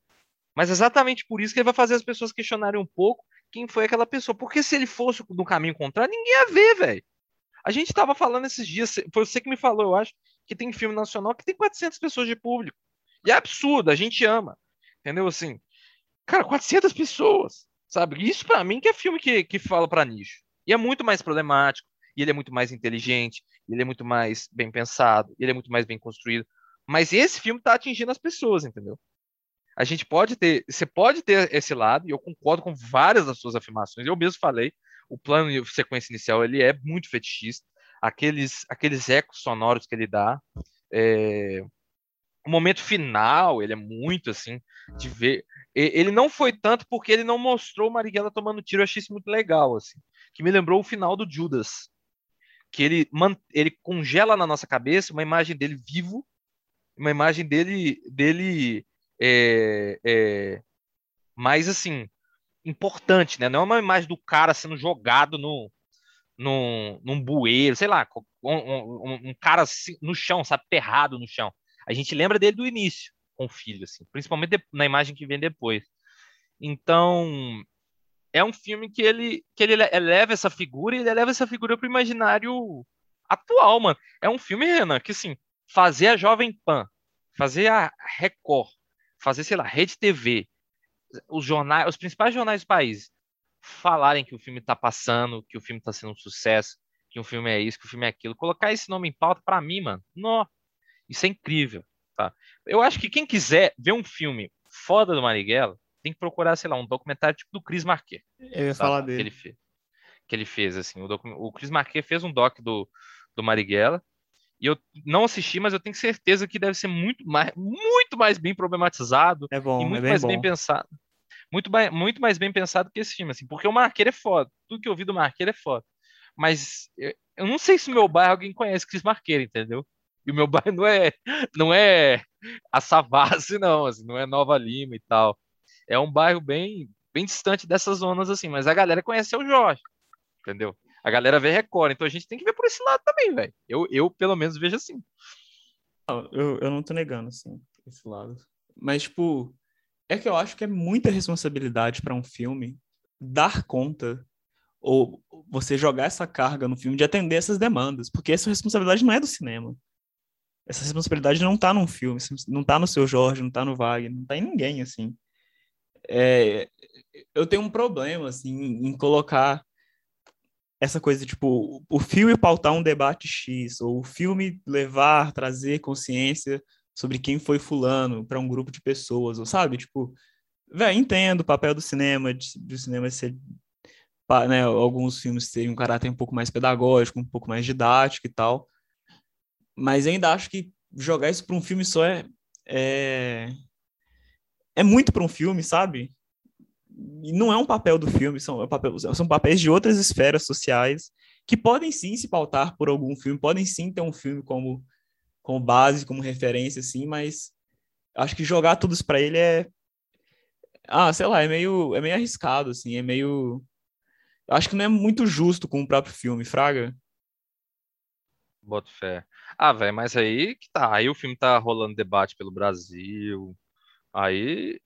Mas exatamente por isso que ele vai fazer as pessoas questionarem um pouco quem foi aquela pessoa. Porque se ele fosse no caminho contrário, ninguém ia ver, velho. A gente tava falando esses dias, foi você que me falou, eu acho, que tem filme nacional que tem 400 pessoas de público. E é absurdo, a gente ama. Entendeu? Assim, cara, 400 pessoas, sabe? Isso pra mim que é filme que, que fala pra nicho. E é muito mais problemático, e ele é muito mais inteligente, ele é muito mais bem pensado, ele é muito mais bem construído. Mas esse filme tá atingindo as pessoas, entendeu? A gente pode ter, você pode ter esse lado, e eu concordo com várias das suas afirmações. Eu mesmo falei, o plano de sequência inicial ele é muito fetichista, aqueles, aqueles ecos sonoros que ele dá, é, o momento final ele é muito assim de ver. E- Ele não foi tanto porque ele não mostrou Marighella tomando tiro, eu achei isso muito legal assim, que me lembrou o final do Judas, que ele ele congela na nossa cabeça uma imagem dele vivo, uma imagem dele dele é, é, mais assim importante, né? Não é uma imagem do cara sendo jogado no, num, num bueiro, sei lá, um, um- um cara no chão, sabe, aterrado no chão. A gente lembra dele do início, com o filho, assim, principalmente na imagem que vem depois. Então, é um filme que ele, que ele eleva essa figura e ele eleva essa figura para o imaginário atual, mano. É um filme, Renan, que assim, fazer a Jovem Pan, fazer a Record, fazer, sei lá, Rede TV, os jornais, os principais jornais do país falarem que o filme tá passando, que o filme tá sendo um sucesso, que o filme é isso, que o filme é aquilo, colocar esse nome em pauta pra mim, mano, nó, isso é incrível, tá? Eu acho que quem quiser ver um filme foda do Marighella, tem que procurar, sei lá, um documentário tipo do Chris Marquet, Eu ia falar Que dele. ele fez. Que ele fez, assim. O, docu- o Chris Marquet fez um doc do, do Marighella. E eu não assisti, mas eu tenho certeza que deve ser muito mais, muito mais bem problematizado É bom, e é muito bem mais bom. bem pensado. Muito, muito mais bem pensado que esse filme, assim. Porque o Marqueiro é foda. Tudo que eu vi do Marqueiro é foda. Mas eu, eu não sei se no meu bairro alguém conhece Chris Marqueiro, entendeu? E o meu bairro não é, não é a Savassi, não, assim, não é Nova Lima e tal. É um bairro bem, bem distante dessas zonas, assim, mas a galera conhece o Jorge, entendeu? A galera vê Record, então a gente tem que ver por esse lado também, velho. Eu, eu, pelo menos, vejo assim. Eu, eu não tô negando, assim, esse lado. Mas, tipo, é que eu acho que é muita responsabilidade pra um filme dar conta ou você jogar essa carga no filme de atender essas demandas, porque essa responsabilidade não é do cinema. Essa responsabilidade não tá num filme, não tá no seu Jorge, não tá no Wagner, não tá em ninguém, assim. É, eu tenho um problema, assim, em colocar essa coisa, tipo, o filme pautar um debate X, ou o filme levar, trazer consciência sobre quem foi fulano para um grupo de pessoas, ou sabe? Tipo, velho, entendo o papel do cinema, de, do cinema ser, né, alguns filmes terem um caráter um pouco mais pedagógico, um pouco mais didático e tal, mas ainda acho que jogar isso para um filme só é, é, é muito para um filme, sabe? E não é um papel do filme, são, é papel- são papéis de outras esferas sociais que podem sim se pautar por algum filme, podem sim ter um filme como, como base, como referência, assim, mas acho que jogar tudo isso para ele é. Ah, sei lá, é meio, é meio arriscado, assim, é meio. Acho que não é muito justo com o próprio filme, Fraga. Boto fé. Ah, velho, mas aí que tá. Aí o filme tá rolando debate pelo Brasil. Aí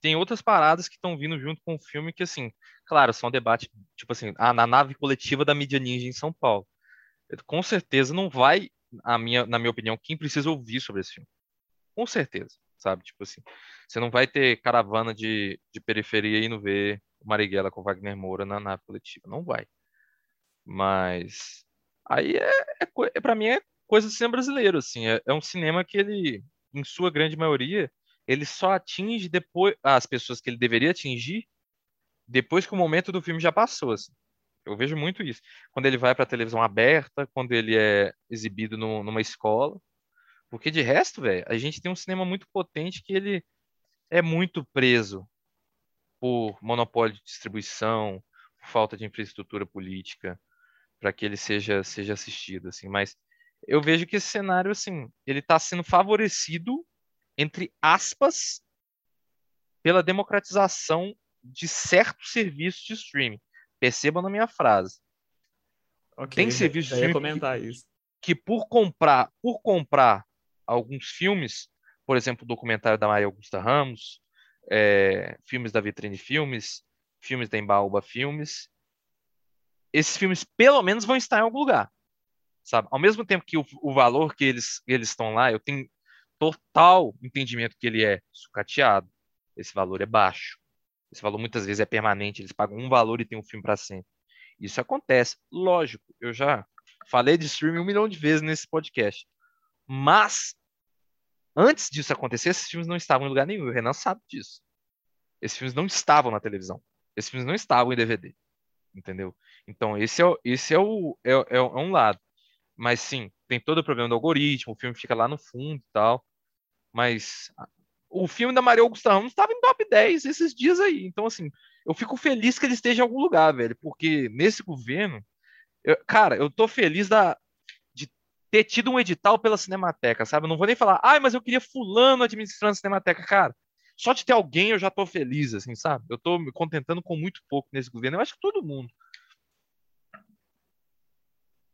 tem outras paradas que estão vindo junto com o filme que, assim, claro, são debate, tipo assim, ah, na nave coletiva da mídia ninja em São Paulo. Com certeza não vai, a minha, na minha opinião, quem precisa ouvir sobre esse filme. Com certeza, sabe? Tipo assim, você não vai ter caravana de, de periferia indo ver Marighella com Wagner Moura na nave coletiva. Não vai. Mas aí é, é, é para mim é coisa de cinema brasileiro, assim. É, é um cinema que ele, em sua grande maioria, ele só atinge depois as pessoas que ele deveria atingir depois que o momento do filme já passou. Assim. Eu vejo muito isso. Quando ele vai para a televisão aberta, quando ele é exibido no, numa escola. Porque de resto, velho, a gente tem um cinema muito potente que ele é muito preso por monopólio de distribuição, por falta de infraestrutura política para que ele seja seja assistido assim, mas eu vejo que esse cenário assim, ele está sendo favorecido entre aspas pela democratização de certos serviços de streaming. Percebam na minha frase. Okay, Tem serviços de comentar que, isso. que por comprar, por comprar alguns filmes, por exemplo, o documentário da Maria Augusta Ramos, é, filmes da Vitrine Filmes, filmes da Embaúba Filmes, esses filmes pelo menos vão estar em algum lugar, sabe? Ao mesmo tempo que o, o valor que eles eles estão lá, eu tenho total entendimento que ele é sucateado. Esse valor é baixo. Esse valor muitas vezes é permanente. Eles pagam um valor e tem um filme para sempre. Isso acontece. Lógico, eu já falei de streaming um milhão de vezes nesse podcast. Mas, antes disso acontecer, esses filmes não estavam em lugar nenhum. O Renan sabe disso. Esses filmes não estavam na televisão. Esses filmes não estavam em DVD. Entendeu? Então, esse é, esse é, o, é, é, é um lado. Mas sim, tem todo o problema do algoritmo, o filme fica lá no fundo e tal. Mas o filme da Maria Augusta Ramos estava em top 10 esses dias aí. Então, assim, eu fico feliz que ele esteja em algum lugar, velho. Porque nesse governo, eu, cara, eu tô feliz da, de ter tido um edital pela Cinemateca, sabe? Eu não vou nem falar, ai, mas eu queria fulano administrando a Cinemateca. Cara, só de ter alguém eu já tô feliz, assim, sabe? Eu tô me contentando com muito pouco nesse governo. Eu acho que todo mundo.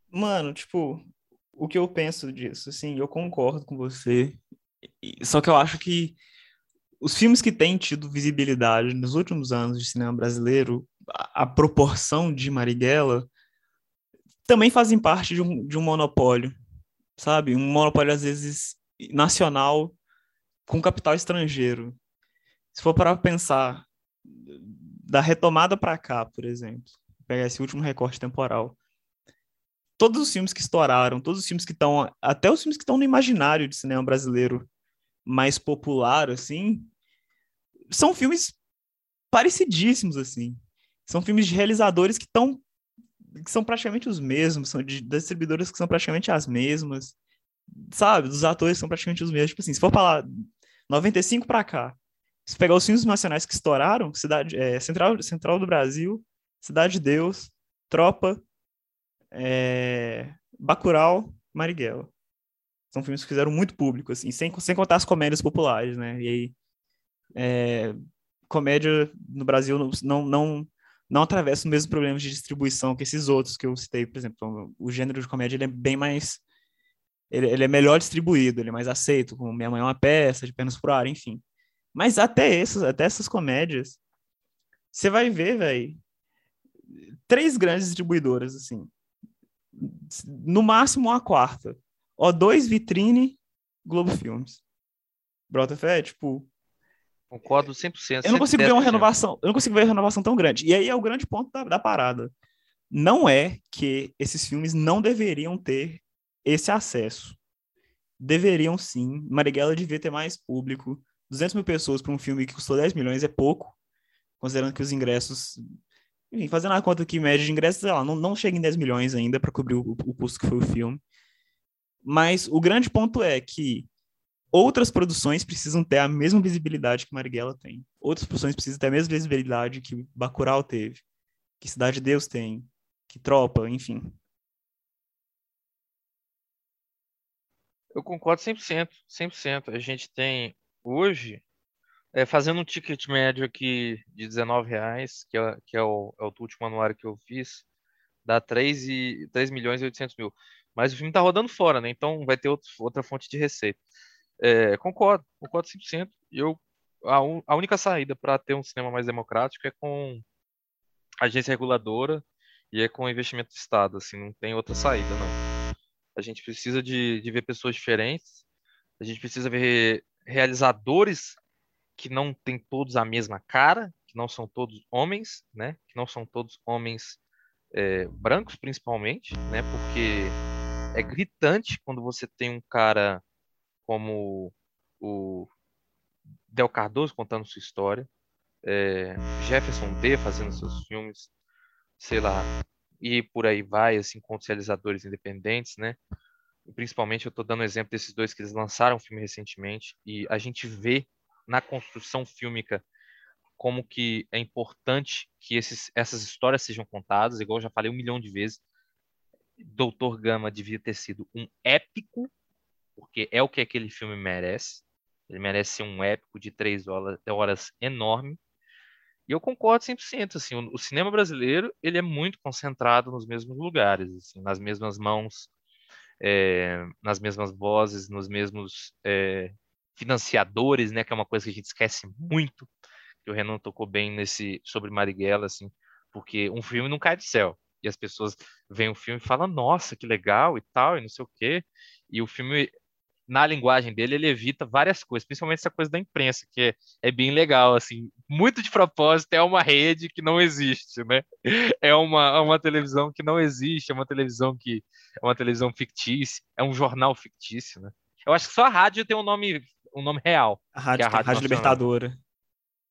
Mano, tipo, o que eu penso disso, assim, eu concordo com você. Só que eu acho que os filmes que têm tido visibilidade nos últimos anos de cinema brasileiro, a, a proporção de Marighella, também fazem parte de um, de um monopólio, sabe? Um monopólio, às vezes, nacional com capital estrangeiro. Se for para pensar da retomada para cá, por exemplo, pegar esse último recorte temporal, todos os filmes que estouraram, todos os filmes que estão, até os filmes que estão no imaginário de cinema brasileiro mais popular, assim, são filmes parecidíssimos, assim. São filmes de realizadores que estão que são praticamente os mesmos, são de distribuidoras que são praticamente as mesmas, sabe? Dos atores são praticamente os mesmos. Tipo assim, se for falar 95 para cá, se pegar os filmes nacionais que estouraram, Cidade, é, Central, Central do Brasil, Cidade de Deus, Tropa, é, Bacurau, Marighella. São filmes que fizeram muito público, assim, sem, sem contar as comédias populares, né? E aí, é, comédia no Brasil não, não, não atravessa os mesmos problemas de distribuição que esses outros que eu citei, por exemplo. O gênero de comédia ele é bem mais. Ele, ele é melhor distribuído, ele é mais aceito, como Minha Mãe é uma Peça, De Pernas por Ar, enfim. Mas até, essas, até essas comédias, você vai ver, velho, três grandes distribuidoras, assim no máximo uma quarta. O2, Vitrine, Globo Filmes. Brota fé, tipo. Concordo 100%. Eu não consigo ver uma renovação, eu não consigo ver uma renovação tão grande. E aí é o grande ponto da, da parada. Não é que esses filmes não deveriam ter esse acesso. Deveriam sim. Marighella devia ter mais público. 200 mil pessoas para um filme que custou 10 milhões é pouco, considerando que os ingressos enfim, fazendo a conta que média de ingressos, sei lá, não, não chega em 10 milhões ainda para cobrir o, o custo que foi o filme. Mas o grande ponto é que outras produções precisam ter a mesma visibilidade que Marighella tem. Outras produções precisam ter a mesma visibilidade que Bacurau teve, que Cidade de Deus tem, que Tropa, enfim. Eu concordo 100%, 100%. A gente tem hoje é, fazendo um ticket médio aqui de 19 reais, que é, que é, o, é o último anuário que eu fiz, dá 3, e, 3 milhões e 800 mil. Mas o filme está rodando fora, né? Então vai ter outro, outra fonte de receita. É, concordo, concordo 100%. Eu a, a única saída para ter um cinema mais democrático é com agência reguladora e é com investimento do Estado, assim, não tem outra saída, não. A gente precisa de, de ver pessoas diferentes, a gente precisa ver realizadores que não têm todos a mesma cara, que não são todos homens, né? Que não são todos homens é, brancos, principalmente, né? Porque é gritante quando você tem um cara como o Del Cardoso contando sua história, é, Jefferson D fazendo seus filmes, sei lá, e por aí vai, assim, com os realizadores independentes, né? Principalmente eu estou dando exemplo desses dois que eles lançaram um filme recentemente e a gente vê na construção fílmica como que é importante que esses, essas histórias sejam contadas, igual eu já falei um milhão de vezes. Doutor Gama devia ter sido um épico, porque é o que aquele filme merece. Ele merece ser um épico de três horas, horas enorme. E eu concordo 100%. Assim, o, o cinema brasileiro ele é muito concentrado nos mesmos lugares, assim, nas mesmas mãos, é, nas mesmas vozes, nos mesmos é, financiadores, né? Que é uma coisa que a gente esquece muito. Que o Renan tocou bem nesse sobre Marighella, assim, porque um filme não cai do céu. E as pessoas veem o filme e falam, nossa, que legal e tal, e não sei o quê. E o filme, na linguagem dele, ele evita várias coisas, principalmente essa coisa da imprensa, que é, é bem legal, assim. Muito de propósito, é uma rede que não existe, né? É uma, é uma televisão que não existe, é uma televisão que é uma televisão fictícia, é um jornal fictício, né? Eu acho que só a rádio tem um nome, um nome real. A rádio, é a Rádio Rádio. Libertadora.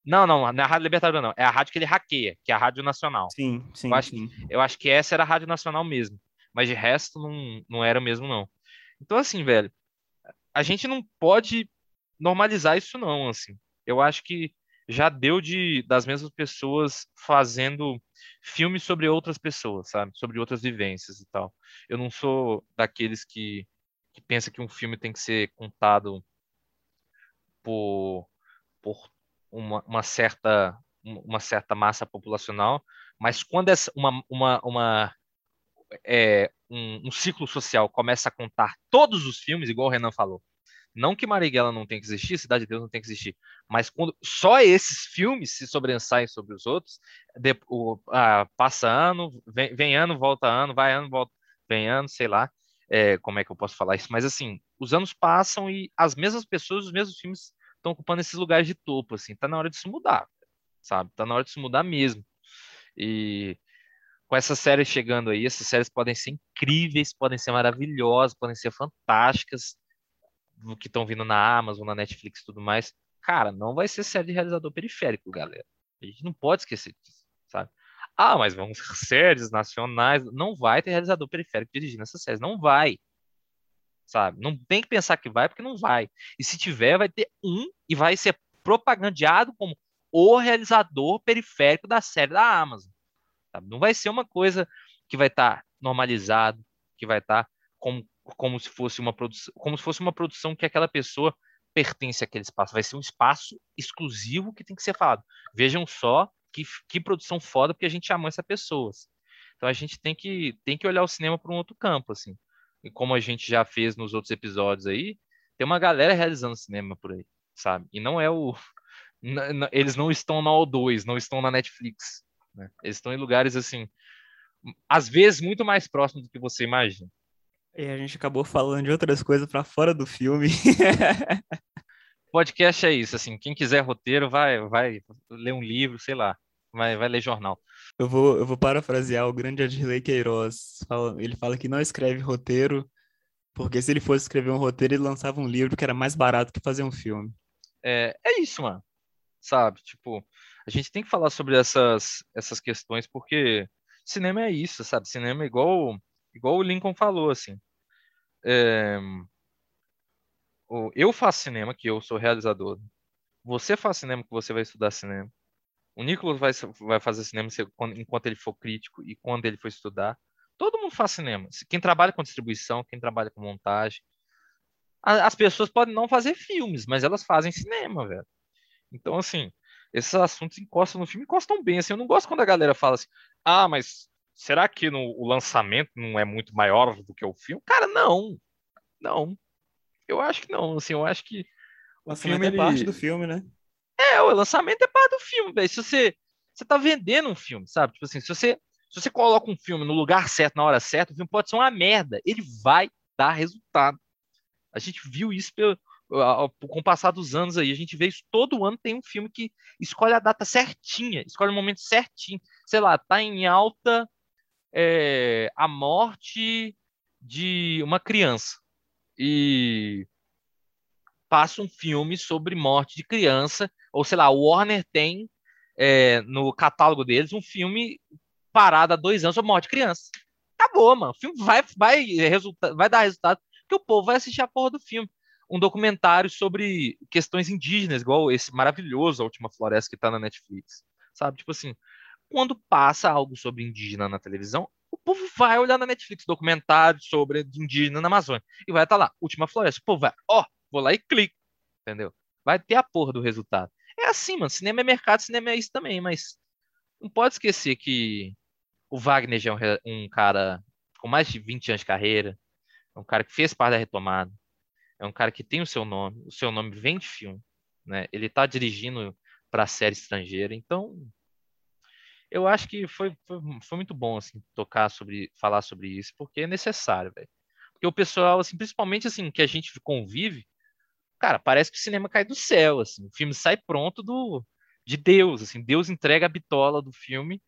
Não, não, não é a Rádio Libertadora, não. É a rádio que ele hackeia, que é a Rádio Nacional. Sim, sim, Eu acho sim. Eu acho que essa era a Rádio Nacional mesmo. Mas de resto não, não era mesmo, não. Então, assim, velho, a gente não pode normalizar isso, não, assim. Eu acho que já deu de das mesmas pessoas fazendo filmes sobre outras pessoas, sabe? Sobre outras vivências e tal. Eu não sou daqueles que, que pensa que um filme tem que ser contado por, por uma, uma certa uma certa massa populacional, mas quando essa, uma, uma, uma é, um, um ciclo social começa a contar todos os filmes, igual o Renan falou, não que Marighella não tem que existir, Cidade de Deus não tem que existir, mas quando só esses filmes se sobressaem sobre os outros, de, o, passa ano, vem, vem ano, volta ano, vai ano, volta, vem ano, sei lá, é, como é que eu posso falar isso, mas assim, os anos passam e as mesmas pessoas, os mesmos filmes estão ocupando esses lugares de topo, assim, tá na hora disso mudar, sabe? Tá na hora disso mudar mesmo. E com essas séries chegando aí, essas séries podem ser incríveis, podem ser maravilhosas, podem ser fantásticas, que estão vindo na Amazon, na Netflix e tudo mais. Cara, não vai ser série de realizador periférico, galera. A gente não pode esquecer disso, sabe? Ah, mas vão ser séries nacionais. Não vai ter realizador periférico dirigindo essas séries. Não vai. Sabe? Não tem que pensar que vai, porque não vai. E se tiver, vai ter um e vai ser propagandeado como o realizador periférico da série da Amazon. Sabe? Não vai ser uma coisa que vai estar tá normalizado, que vai estar tá como, como se fosse uma produção, como se fosse uma produção que aquela pessoa pertence àquele espaço. Vai ser um espaço exclusivo que tem que ser falado. Vejam só que, que produção foda, porque a gente amou essa pessoas. Então a gente tem que, tem que olhar o cinema para um outro campo, assim. E como a gente já fez nos outros episódios aí, tem uma galera realizando cinema por aí, sabe? E não é o. Eles não estão na O2, não estão na Netflix. Né? Eles estão em lugares assim, às vezes muito mais próximos do que você imagina. E a gente acabou falando de outras coisas para fora do filme. Podcast é isso, assim, quem quiser roteiro vai, vai ler um livro, sei lá, vai, vai ler jornal. Eu vou, eu vou parafrasear o grande Adirley Queiroz. Ele fala que não escreve roteiro, porque se ele fosse escrever um roteiro, ele lançava um livro que era mais barato que fazer um filme. É, é isso, mano. Sabe? Tipo, a gente tem que falar sobre essas, essas questões, porque cinema é isso, sabe? Cinema é igual, igual o Lincoln falou, assim. É, eu faço cinema, que eu sou realizador. Você faz cinema, que você vai estudar cinema. O Nicolas vai, vai fazer cinema enquanto ele for crítico e quando ele for estudar. Todo mundo faz cinema. Quem trabalha com distribuição, quem trabalha com montagem. As pessoas podem não fazer filmes, mas elas fazem cinema, velho. Então, assim, esses assuntos encostam no filme, encostam bem. Assim, eu não gosto quando a galera fala assim, ah, mas será que no, o lançamento não é muito maior do que o filme? Cara, não. Não. Eu acho que não. Assim, eu acho que o, o filme é ele... parte do filme, né? É, o lançamento é parte do filme, velho. Se você, você tá vendendo um filme, sabe? Tipo assim, se você, se você coloca um filme no lugar certo, na hora certa, o filme pode ser uma merda. Ele vai dar resultado. A gente viu isso pelo, com o passar dos anos aí. A gente vê isso todo ano. Tem um filme que escolhe a data certinha, escolhe o momento certinho. Sei lá, tá em alta é, a morte de uma criança. E passa um filme sobre morte de criança, ou sei lá, o Warner tem é, no catálogo deles um filme parado há dois anos sobre morte de criança. Acabou, mano. O filme vai, vai, resulta, vai dar resultado, porque o povo vai assistir a porra do filme. Um documentário sobre questões indígenas, igual esse maravilhoso A Última Floresta que tá na Netflix. Sabe? Tipo assim, quando passa algo sobre indígena na televisão, o povo vai olhar na Netflix documentário sobre indígena na Amazônia e vai estar tá lá, Última Floresta. O povo vai, ó, oh, vou lá e clico, entendeu? Vai ter a porra do resultado. É assim, mano. Cinema é mercado, cinema é isso também, mas não pode esquecer que o Wagner já é um, um cara com mais de 20 anos de carreira, é um cara que fez parte da retomada, é um cara que tem o seu nome, o seu nome vem de filme, né? Ele tá dirigindo para série estrangeira, então eu acho que foi, foi, foi, muito bom assim tocar sobre falar sobre isso porque é necessário velho porque o pessoal assim principalmente assim que a gente convive cara, parece que o cinema cai do céu, assim, o filme sai pronto do de Deus, assim, Deus entrega a bitola do filme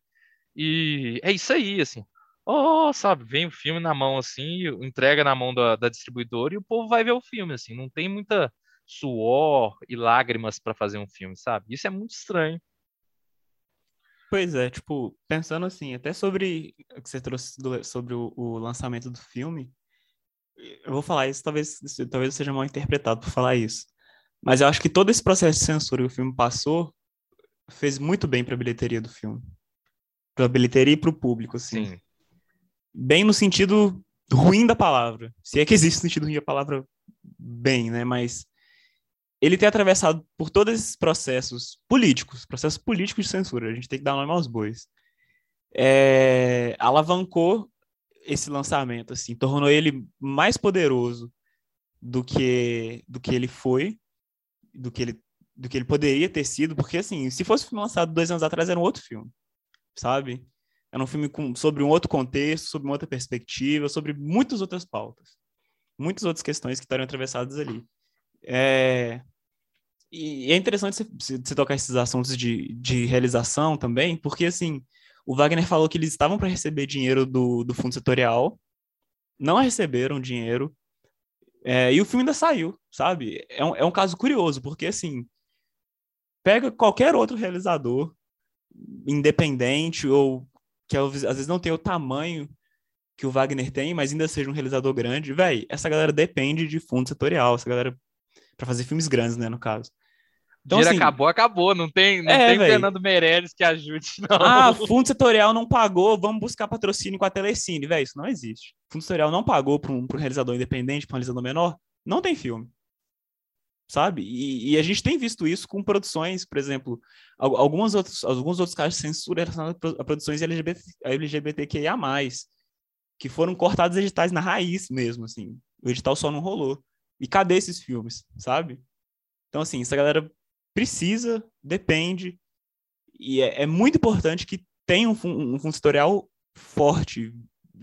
e é isso aí, assim. Oh, sabe, vem o filme na mão assim, entrega na mão da, da distribuidora e o povo vai ver o filme, assim, não tem muita suor e lágrimas para fazer um filme, sabe? Isso é muito estranho. Pois é, tipo, pensando assim, até sobre o que você trouxe do, sobre o, o lançamento do filme, eu vou falar isso, talvez, talvez seja mal interpretado por falar isso. Mas eu acho que todo esse processo de censura que o filme passou fez muito bem para a bilheteria do filme. Para a bilheteria e para o público, assim. Sim. Bem no sentido ruim da palavra. Se é que existe sentido ruim a palavra bem, né? Mas ele ter atravessado por todos esses processos políticos, processos políticos de censura, a gente tem que dar nome aos bois, é, alavancou esse lançamento, assim, tornou ele mais poderoso do que do que ele foi, do que ele do que ele poderia ter sido, porque assim, se fosse lançado dois anos atrás era um outro filme, sabe? Era um filme com, sobre um outro contexto, sobre uma outra perspectiva, sobre muitas outras pautas, muitas outras questões que estariam atravessadas ali. É... E é interessante você tocar esses assuntos de, de realização também, porque assim, o Wagner falou que eles estavam para receber dinheiro do, do fundo setorial, não receberam dinheiro, é, e o filme ainda saiu, sabe? É um, é um caso curioso, porque assim, pega qualquer outro realizador, independente, ou que às vezes não tem o tamanho que o Wagner tem, mas ainda seja um realizador grande, velho, essa galera depende de fundo setorial, essa galera para fazer filmes grandes, né, no caso. Então, assim, acabou, acabou. Não tem, não é, tem Fernando Meirelles que ajude, não. Ah, fundo setorial não pagou, vamos buscar patrocínio com a Telecine. Velho, isso não existe. Fundo setorial não pagou para um, um, realizador independente, para um realizador menor, não tem filme. Sabe? E, e, a gente tem visto isso com produções, por exemplo, algumas outros, alguns outros casos de censura relacionados a produções LGBT, LGBTQIA, que foram cortados editais na raiz mesmo, assim. O edital só não rolou. E cadê esses filmes, sabe? Então, assim, essa galera precisa, depende, e é, é muito importante que tenha um, um fundo setorial forte,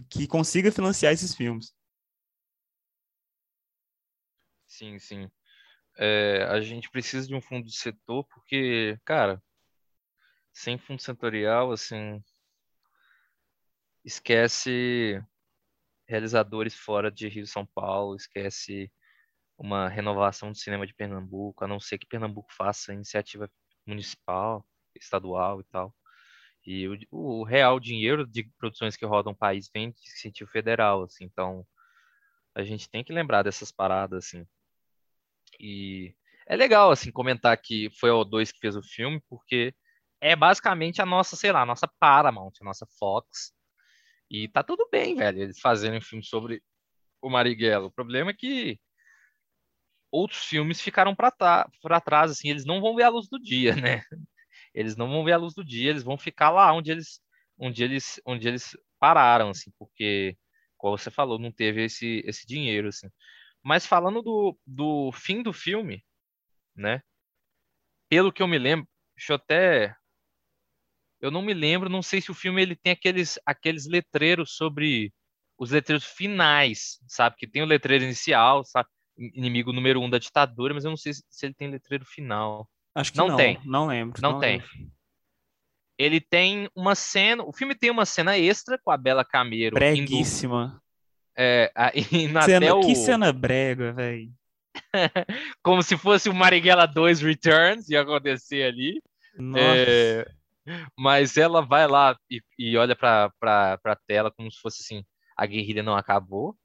que consiga financiar esses filmes. Sim, sim. É, a gente precisa de um fundo de setor porque, cara, sem fundo setorial, assim, esquece realizadores fora de Rio São Paulo, esquece uma renovação do cinema de Pernambuco, a não ser que Pernambuco faça iniciativa municipal, estadual e tal. E o, o real dinheiro de produções que rodam o país vem de incentivo federal, assim, então a gente tem que lembrar dessas paradas, assim. E é legal, assim, comentar que foi o O2 que fez o filme, porque é basicamente a nossa, sei lá, a nossa Paramount, a nossa Fox. E tá tudo bem, velho, eles fazerem um filme sobre o Marighella. O problema é que outros filmes ficaram para trás, assim, eles não vão ver a luz do dia, né? Eles não vão ver a luz do dia, eles vão ficar lá onde eles, onde eles, onde eles pararam, assim, porque, como você falou, não teve esse, esse dinheiro, assim. Mas falando do, do fim do filme, né? pelo que eu me lembro, deixa eu até. Eu não me lembro, não sei se o filme ele tem aqueles, aqueles letreiros sobre os letreiros finais, sabe? Que tem o letreiro inicial, sabe? Inimigo número um da ditadura, mas eu não sei se, ele tem letreiro final. Acho que Não não, tem. Não lembro. Não tem. lembro. Ele tem uma cena. O filme tem uma cena extra com a Bela Camero indo, Breguíssima. é, a- indo Cena- o. Que cena brega, velho. Como se fosse o Marighella 2 Returns, ia acontecer ali. Nossa. É, mas ela vai lá e, e olha pra, pra, pra tela como se fosse assim: a guerrilha não acabou.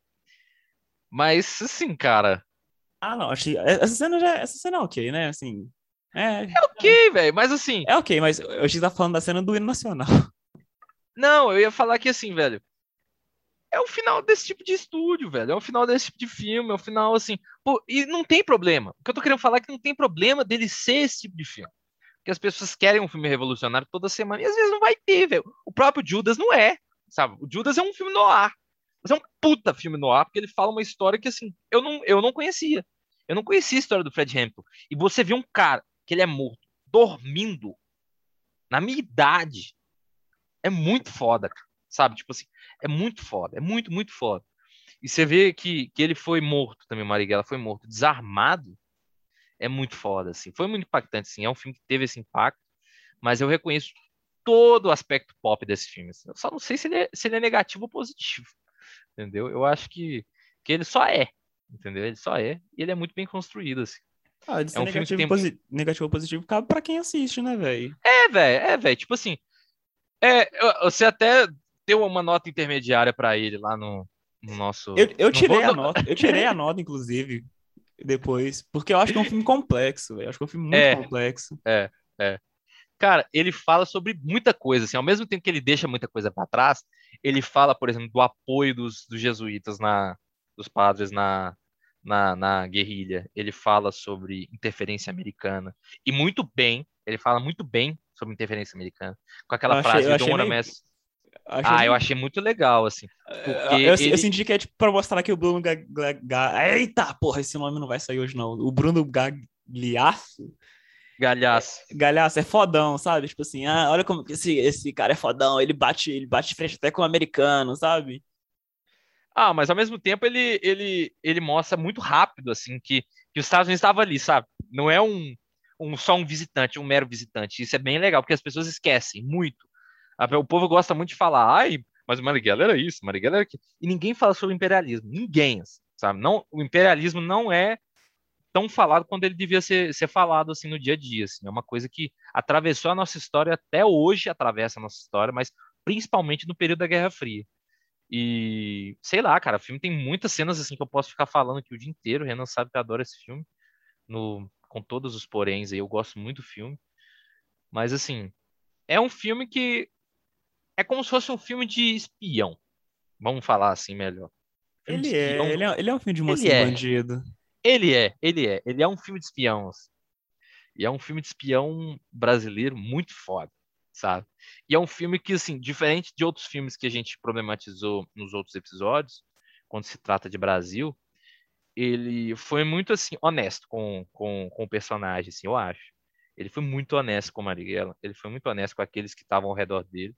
Mas, assim, cara, Ah, não. Achei... Essa cena já. Essa cena é ok, né? Assim. É, é ok, velho. Mas, assim, é ok, mas eu achei que tá falando da cena do hino nacional. não, eu ia falar que, assim, velho, é o final desse tipo de estúdio, velho. É o final desse tipo de filme. É o final, assim. Pô, e não tem problema. O que eu tô querendo falar é que não tem problema dele ser esse tipo de filme. Porque as pessoas querem um filme revolucionário toda semana e às vezes não vai ter, velho. O próprio Judas não é, sabe? O Judas é um filme no ar. Mas é um puta filme no ar, porque ele fala uma história que, assim, eu não, eu não conhecia. Eu não conhecia a história do Fred Hampton. E você vê um cara que ele é morto, dormindo, na minha idade. É muito foda. Sabe? Tipo assim, é muito foda. É muito, muito foda. E você vê que, que ele foi morto também, Marighella foi morto, desarmado. É muito foda, assim. Foi muito impactante, assim. É um filme que teve esse impacto, mas eu reconheço todo o aspecto pop desse filme. assim. Eu só não sei se ele é, se ele é negativo ou positivo. Entendeu? Eu acho que, que ele só é. Entendeu? Ele só é. E ele é muito bem construído, assim. Ah, É um filme negativo, tem- posi- negativo ou positivo cabe pra quem assiste, né, velho? É, velho, é, velho. Tipo assim, é, você até deu uma nota intermediária pra ele lá no, no nosso. Eu, eu tirei vou- a nota, eu tirei a nota, inclusive, depois, porque eu acho que é um filme complexo, velho. Acho que é um filme muito É. complexo. Cara, ele fala sobre muita coisa, assim, ao mesmo tempo que ele deixa muita coisa pra trás, ele fala, por exemplo, do apoio dos, dos jesuítas na, dos padres na, na, na guerrilha. Ele fala sobre interferência americana e muito bem. Ele fala muito bem sobre interferência americana, com aquela achei- frase Don't wanna meio-. Achei- Ah, eu achei muito legal, assim. porque eu, eu ele- senti que é tipo pra mostrar que o Bruno Ga... Ga- Ga- Eita, porra, esse nome não vai sair hoje, não. O Bruno Gagliasso, Galhaço. Galhaço é fodão, sabe? Tipo assim, ah, olha como esse, esse cara é fodão, ele bate, ele bate de frente até com o americano, sabe? Ah, mas ao mesmo tempo ele, ele, ele mostra muito rápido, assim, que, que os Estados Unidos estavam ali, sabe? Não é um, um só um visitante, um mero visitante. Isso é bem legal, porque as pessoas esquecem muito. O povo gosta muito de falar, ai, mas o Marighella era isso, o Marighella era aquilo. E ninguém fala sobre imperialismo, ninguém, sabe? Não, o imperialismo não é tão falado quando ele devia ser, ser falado, assim, no dia a dia, assim. É uma coisa que atravessou a nossa história, até hoje atravessa a nossa história, mas principalmente no período da Guerra Fria. E sei lá, cara, o filme tem muitas cenas assim que eu posso ficar falando aqui o dia inteiro. O Renan sabe que eu adoro esse filme, no, com todos os poréns aí, eu gosto muito do filme. Mas assim, é um filme que é como se fosse um filme de espião. Vamos falar assim melhor. Ele é, ele é, ele é um filme de Ele mocinho é. bandido. Ele é, ele é, ele é um filme de espião. assim. E é um filme de espião brasileiro muito foda, sabe? E é um filme que, assim, diferente de outros filmes que a gente problematizou nos outros episódios, quando se trata de Brasil, ele foi muito, assim, honesto com, com, com o personagem, assim, eu acho. Ele foi muito honesto com Marighella, ele foi muito honesto com aqueles que estavam ao redor dele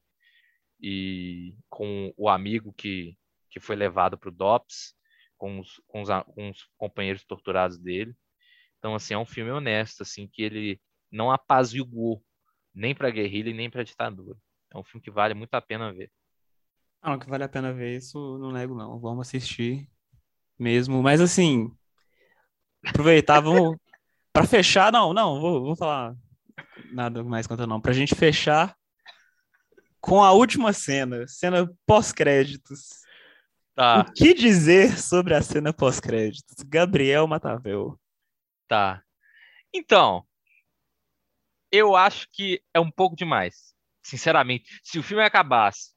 e com o amigo que, que foi levado para o DOPS, com os, com, os, com os companheiros torturados dele. Então, assim, é um filme honesto, assim, que ele não apaziguou nem para guerrilha e nem para ditadura. É um filme que vale muito a pena ver. Ah, não, que vale a pena ver isso, não nego não. Vamos assistir mesmo. Mas assim, aproveitar, vamos. Pra fechar, não, não, vou, vou falar nada mais quanto não. Pra gente fechar com a última cena, cena pós-créditos. Tá, O que dizer sobre a cena pós-créditos? Gabriel Matavel. tá. Então, eu acho que é um pouco demais. Sinceramente, se o filme acabasse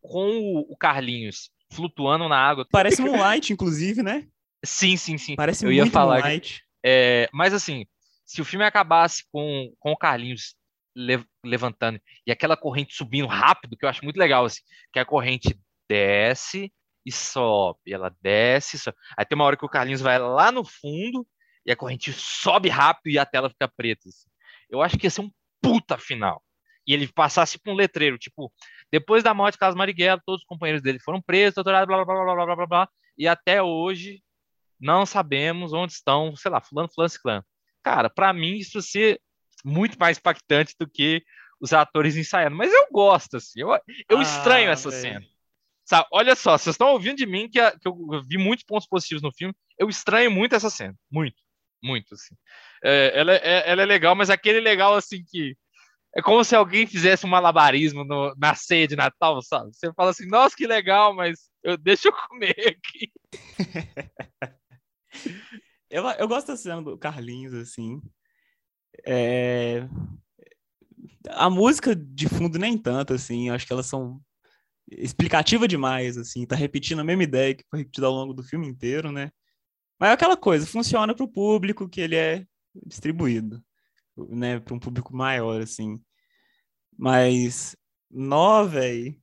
com o, Carlinhos flutuando na água, Parece Moonlight, inclusive, né? sim, sim, sim. Parece eu ia muito falar que- Moonlight. É, mas assim, se o filme acabasse com, com o Carlinhos le- levantando e aquela corrente subindo rápido, que eu acho muito legal, assim, que a corrente desce e sobe, ela desce sobe. Aí tem uma hora que o Carlinhos vai lá no fundo e a corrente sobe rápido e a tela fica preta. assim. Eu acho que ia ser um puta final. E ele passasse por um letreiro, tipo, depois da morte de Carlos Marighella, todos os companheiros dele foram presos, doutorado, blá, blá, blá, blá, blá, blá, blá, e até hoje não sabemos onde estão, sei lá, fulano, fulano, clã. Cara, para mim isso ia ser muito mais impactante do que os atores ensaiando. Mas eu gosto, assim, eu, eu Ah, estranho essa velho. cena. Sabe, olha só, vocês estão ouvindo de mim que, a- que eu vi muitos pontos positivos no filme. Eu estranho muito essa cena. Muito. Muito, assim. É, ela, é, ela é legal, mas aquele legal, assim, que. É como se alguém fizesse um malabarismo no- na ceia de Natal, sabe? Você fala assim, nossa, que legal, mas eu, deixa eu comer aqui. Eu, eu gosto da cena do Carlinhos, assim. É, A música de fundo nem tanto, assim. Eu acho que elas são explicativa demais, assim. Tá repetindo a mesma ideia que foi repetida ao longo do filme inteiro, né? Mas é aquela coisa, funciona pro público que ele é distribuído, né? Para um público maior, assim. Mas, nó, velho.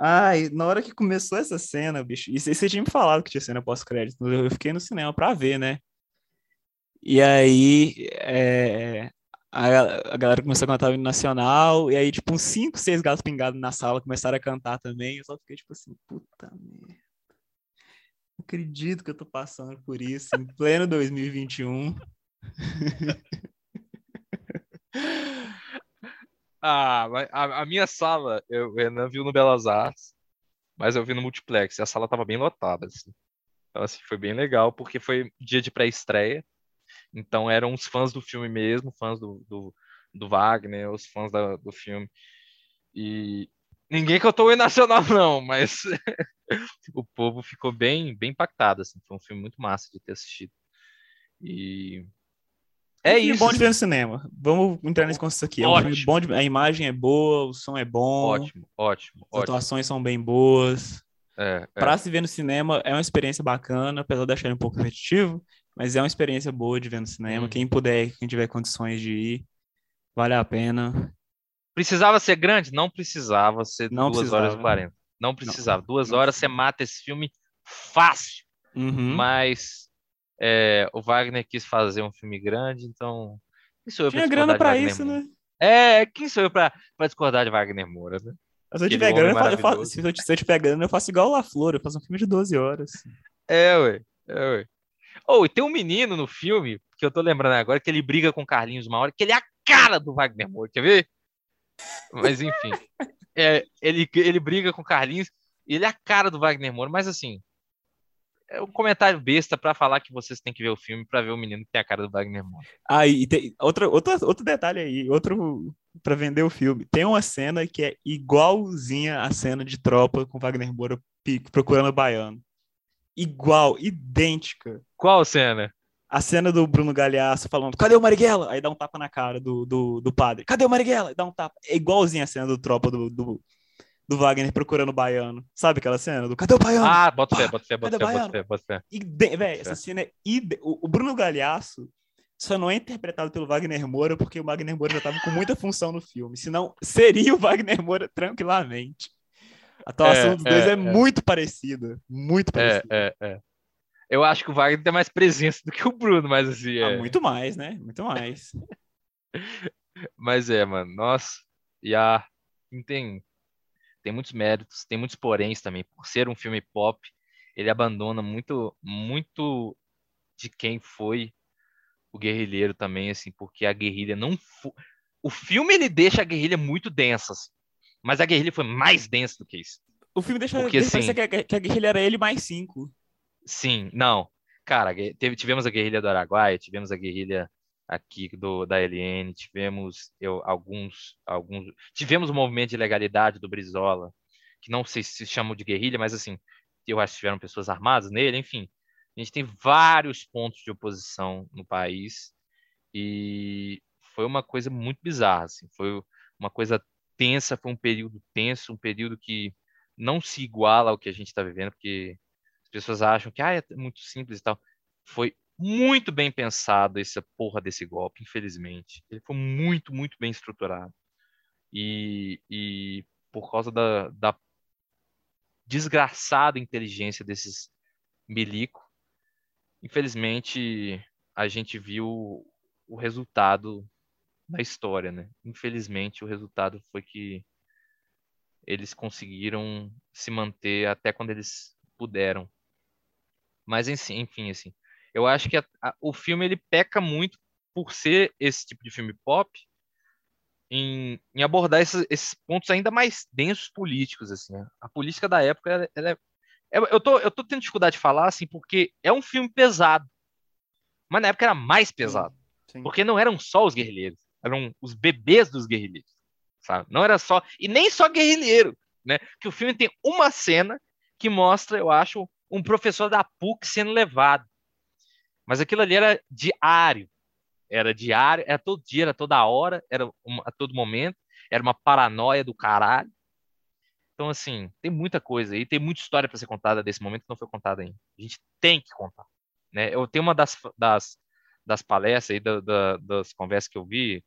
Ai, na hora que começou essa cena, bicho, e você tinha me falado que tinha cena pós-crédito, eu fiquei no cinema pra ver, né? E aí, é, a, a galera começou a cantar o hino nacional, e aí, tipo, uns 5, 6 gatos pingados na sala começaram a cantar também, eu só fiquei, tipo assim, puta merda. Não acredito que eu tô passando por isso em pleno 2021. Ah, a, a minha sala, eu, eu não vi no Belas Artes, mas eu vi no Multiplex, e a sala tava bem lotada, assim. Então, assim, foi bem legal, porque foi dia de pré-estreia, então eram os fãs do filme mesmo, fãs do, do, do Wagner, os fãs da- do filme. E ninguém cantou o nacional, não, mas o povo ficou bem, bem impactado, assim. Foi um filme muito massa de ter assistido. E é Um isso. bom de ver no cinema. Vamos entrar nesse conceito aqui. É um Ótimo. bom de- A imagem é boa, o som é bom, Ótimo, ótimo, as ótimo. atuações são bem boas. É, é. Pra se ver no cinema é uma experiência bacana, apesar de achar um pouco repetitivo, mas é uma experiência boa de ver no cinema. Uhum. Quem puder, quem tiver condições de ir, vale a pena. Precisava ser grande? Não precisava ser Não 2 horas e precisava. 40. Não precisava. Duas não horas você mata esse filme fácil. Uhum. Mas é, o Wagner quis fazer um filme grande, então. Quem sou eu pra Tinha grana Wagner isso, Moura? né? É, quem sou eu pra, pra discordar de Wagner Moura, né? Se eu tiver grana, eu fa- eu faço, se, eu, se eu tiver grana, eu faço igual o La Flor, eu faço um filme de 12 horas. É, ué. É, ué. Oh, e tem um menino no filme, que eu tô lembrando agora, que ele briga com o Carlinhos uma hora, que ele é a cara do Wagner Moura, quer ver? Mas enfim. É, ele, ele briga com o Carlinhos, e ele é a cara do Wagner Moura, mas assim. É um comentário besta pra falar que vocês têm que ver o filme pra ver o menino que tem a cara do Wagner Moura. Ah, e tem outra, outra, outro detalhe aí, outro pra vender o filme. Tem uma cena que é igualzinha à cena de tropa com Wagner Moura procurando o baiano. Igual, idêntica. Qual cena? A cena do Bruno Galhaço falando, cadê o Marighella? Aí dá um tapa na cara do, do, do padre. Cadê o Marighella? Aí dá um tapa. É igualzinha a cena do tropa do, do, do Wagner procurando o baiano. Sabe aquela cena do cadê o baiano? Ah, bota fé, bota fé, bota fé, bota fé, bota fé. Véi, essa cena é ide... o, o Bruno Galhaço só não é interpretado pelo Wagner Moura porque o Wagner Moura já tava com muita função no filme. Senão, seria o Wagner Moura tranquilamente. A atuação É, dos dois é, é, é. muito parecida. Muito É, parecida. é, é. Eu acho que o Wagner tem mais presença do que o Bruno, mas assim, Ah, é. muito mais, né? Muito mais. Mas é, mano, nossa. E a. Tem, tem muitos méritos, tem muitos poréns também. Por ser um filme pop, ele abandona muito, muito de quem foi o guerrilheiro também, assim, porque a guerrilha não. O filme ele deixa a guerrilha muito densa, assim, mas a guerrilha foi mais densa do que isso. O filme deixa, Porque, deixa assim- que, a- que a guerrilha era ele mais cinco. Sim, não. Cara, teve, tivemos a guerrilha do Araguaia, tivemos a guerrilha aqui do, da LN, tivemos eu, alguns, alguns. Tivemos o movimento de legalidade do Brizola, que não sei se se chamam de guerrilha, mas assim, eu acho que tiveram pessoas armadas nele, enfim. A gente tem vários pontos de oposição no país e foi uma coisa muito bizarra, assim, foi uma coisa tensa, foi um período tenso, um período que não se iguala ao que a gente está vivendo, porque as pessoas acham que ah, é muito simples e tal. Foi muito bem pensado essa porra desse golpe, infelizmente. Ele foi muito, muito bem estruturado. E, e por causa da, da desgraçada inteligência desses milico, infelizmente a gente viu o resultado da história, né? Infelizmente, o resultado foi que eles conseguiram se manter até quando eles puderam. Mas enfim, assim, eu acho que a, a, o filme ele peca muito por ser esse tipo de filme pop em, em abordar esses, esses, pontos ainda mais densos políticos assim. Né? A política da época ela, ela é, eu tô eu tô tendo dificuldade de falar assim porque é um filme pesado. Mas na época era mais pesado. Sim. Porque não eram só os guerrilheiros, eram os bebês dos guerrilheiros, sabe? Não era só e nem só guerrilheiro, né? Que o filme tem uma cena que mostra, eu acho, um professor da PUC sendo levado. Mas aquilo ali era diário. Era diário, era todo dia, era toda hora, era uma, a todo momento, era uma paranoia do caralho. Então, assim, tem muita coisa aí, tem muita história para ser contada desse momento que não foi contada ainda. A gente tem que contar. Né? Eu tenho uma das, das, das palestras aí, da, da, das conversas que eu vi,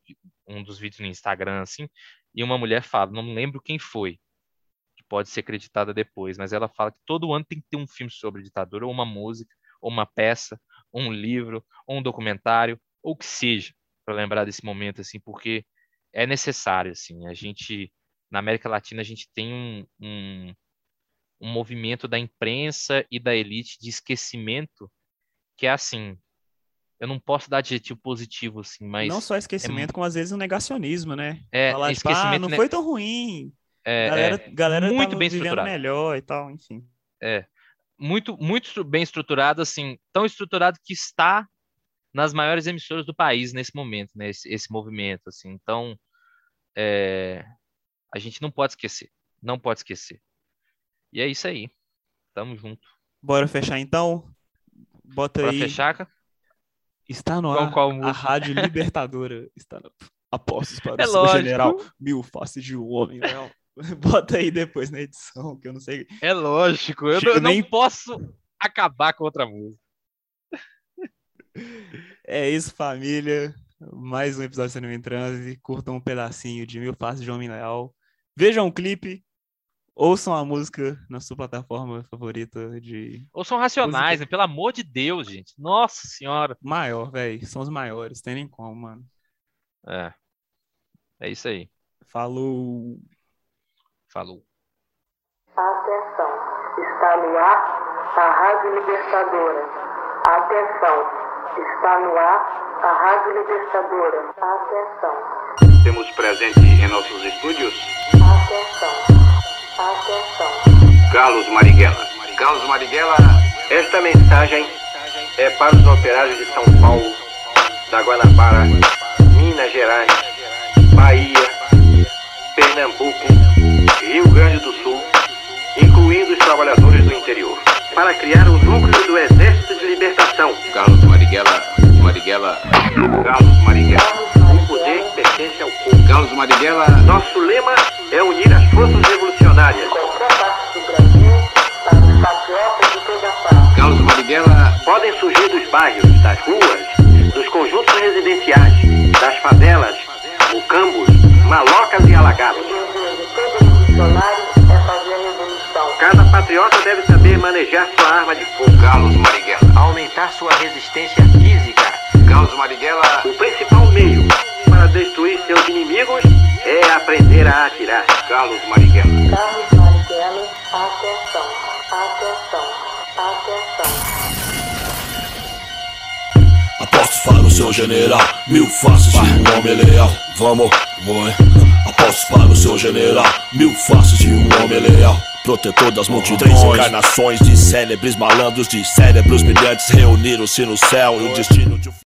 um dos vídeos no Instagram, assim, e uma mulher fala, não lembro quem foi, que pode ser acreditada depois, mas ela fala que todo ano tem que ter um filme sobre ditadura, ou uma música, ou uma peça, ou um livro, ou um documentário, ou o que seja, para lembrar desse momento, assim, porque é necessário, assim, a gente, na América Latina, a gente tem um, um, um movimento da imprensa e da elite de esquecimento que é assim, eu não posso dar adjetivo positivo, assim, mas. Não só esquecimento, é, como às vezes um negacionismo, né? É, Falar, tipo, ah, não foi tão ruim. É, galera, é, galera muito bem estruturado. melhor e tal, enfim. É. Muito, muito bem estruturado, assim, tão estruturado que está nas maiores emissoras do país nesse momento, né? Esse, esse movimento, assim. Então, é, a gente não pode esquecer. Não pode esquecer. E é isso aí. Tamo junto. Bora fechar então? Bota Bora aí. fechar, cara? Está no ar qual a? Rádio Libertadora. Está no... Apostos para É o lógico. general. Mil faces de um homem. Leal. Bota aí depois na edição, que eu não sei. É lógico. Eu, Chega não- eu nem- não posso acabar com outra música. É isso, família. Mais um episódio do Cinema em Transe. Curtam um pedacinho de Mil Faces de Homem Leal. Vejam o clipe. Ouçam a música na sua plataforma favorita de Ou são racionais, né? pelo amor de Deus, gente. Nossa senhora. maior, velho. São os maiores. Tem nem como, mano. É. É isso aí. Falou. Falou. Atenção, está no ar a Rádio Libertadora. Atenção, está no ar a Rádio Libertadora. Atenção, Temos presente em nossos estúdios atenção, atenção. Carlos Marighella. Carlos Marighella, esta mensagem é para os operários de São Paulo, da Guanabara, Minas Gerais, Bahia, Pernambuco, Rio Grande do Sul, incluindo os trabalhadores do interior, para criar o núcleo do Exército de Libertação. Carlos Marighella, Marighella, Carlos Marighella. Poder pertence ao povo. Carlos Marighella. Nosso lema é unir as forças revolucionárias. Qualquer parte do Brasil, para os patriotas de toda parte. Carlos Marighella podem surgir dos bairros, das ruas, dos conjuntos residenciais, das favelas, mucambos, malocas e alagados. Cada patriota deve saber manejar sua arma de fogo. Carlos Marighella. Aumentar sua resistência física. Carlos Marighella. O principal meio destruir seus inimigos é aprender a atirar. Carlos Marighella. Carlos Marighella, atenção, atenção, atenção. Apostos para o seu general, mil faces de um homem leal. Vamos, vai. Apostos para o seu general, mil faces de um homem leal. Protetor das multidões, três encarnações de célebres malandros, de cérebros brilhantes reuniram-se no céu. E o destino de um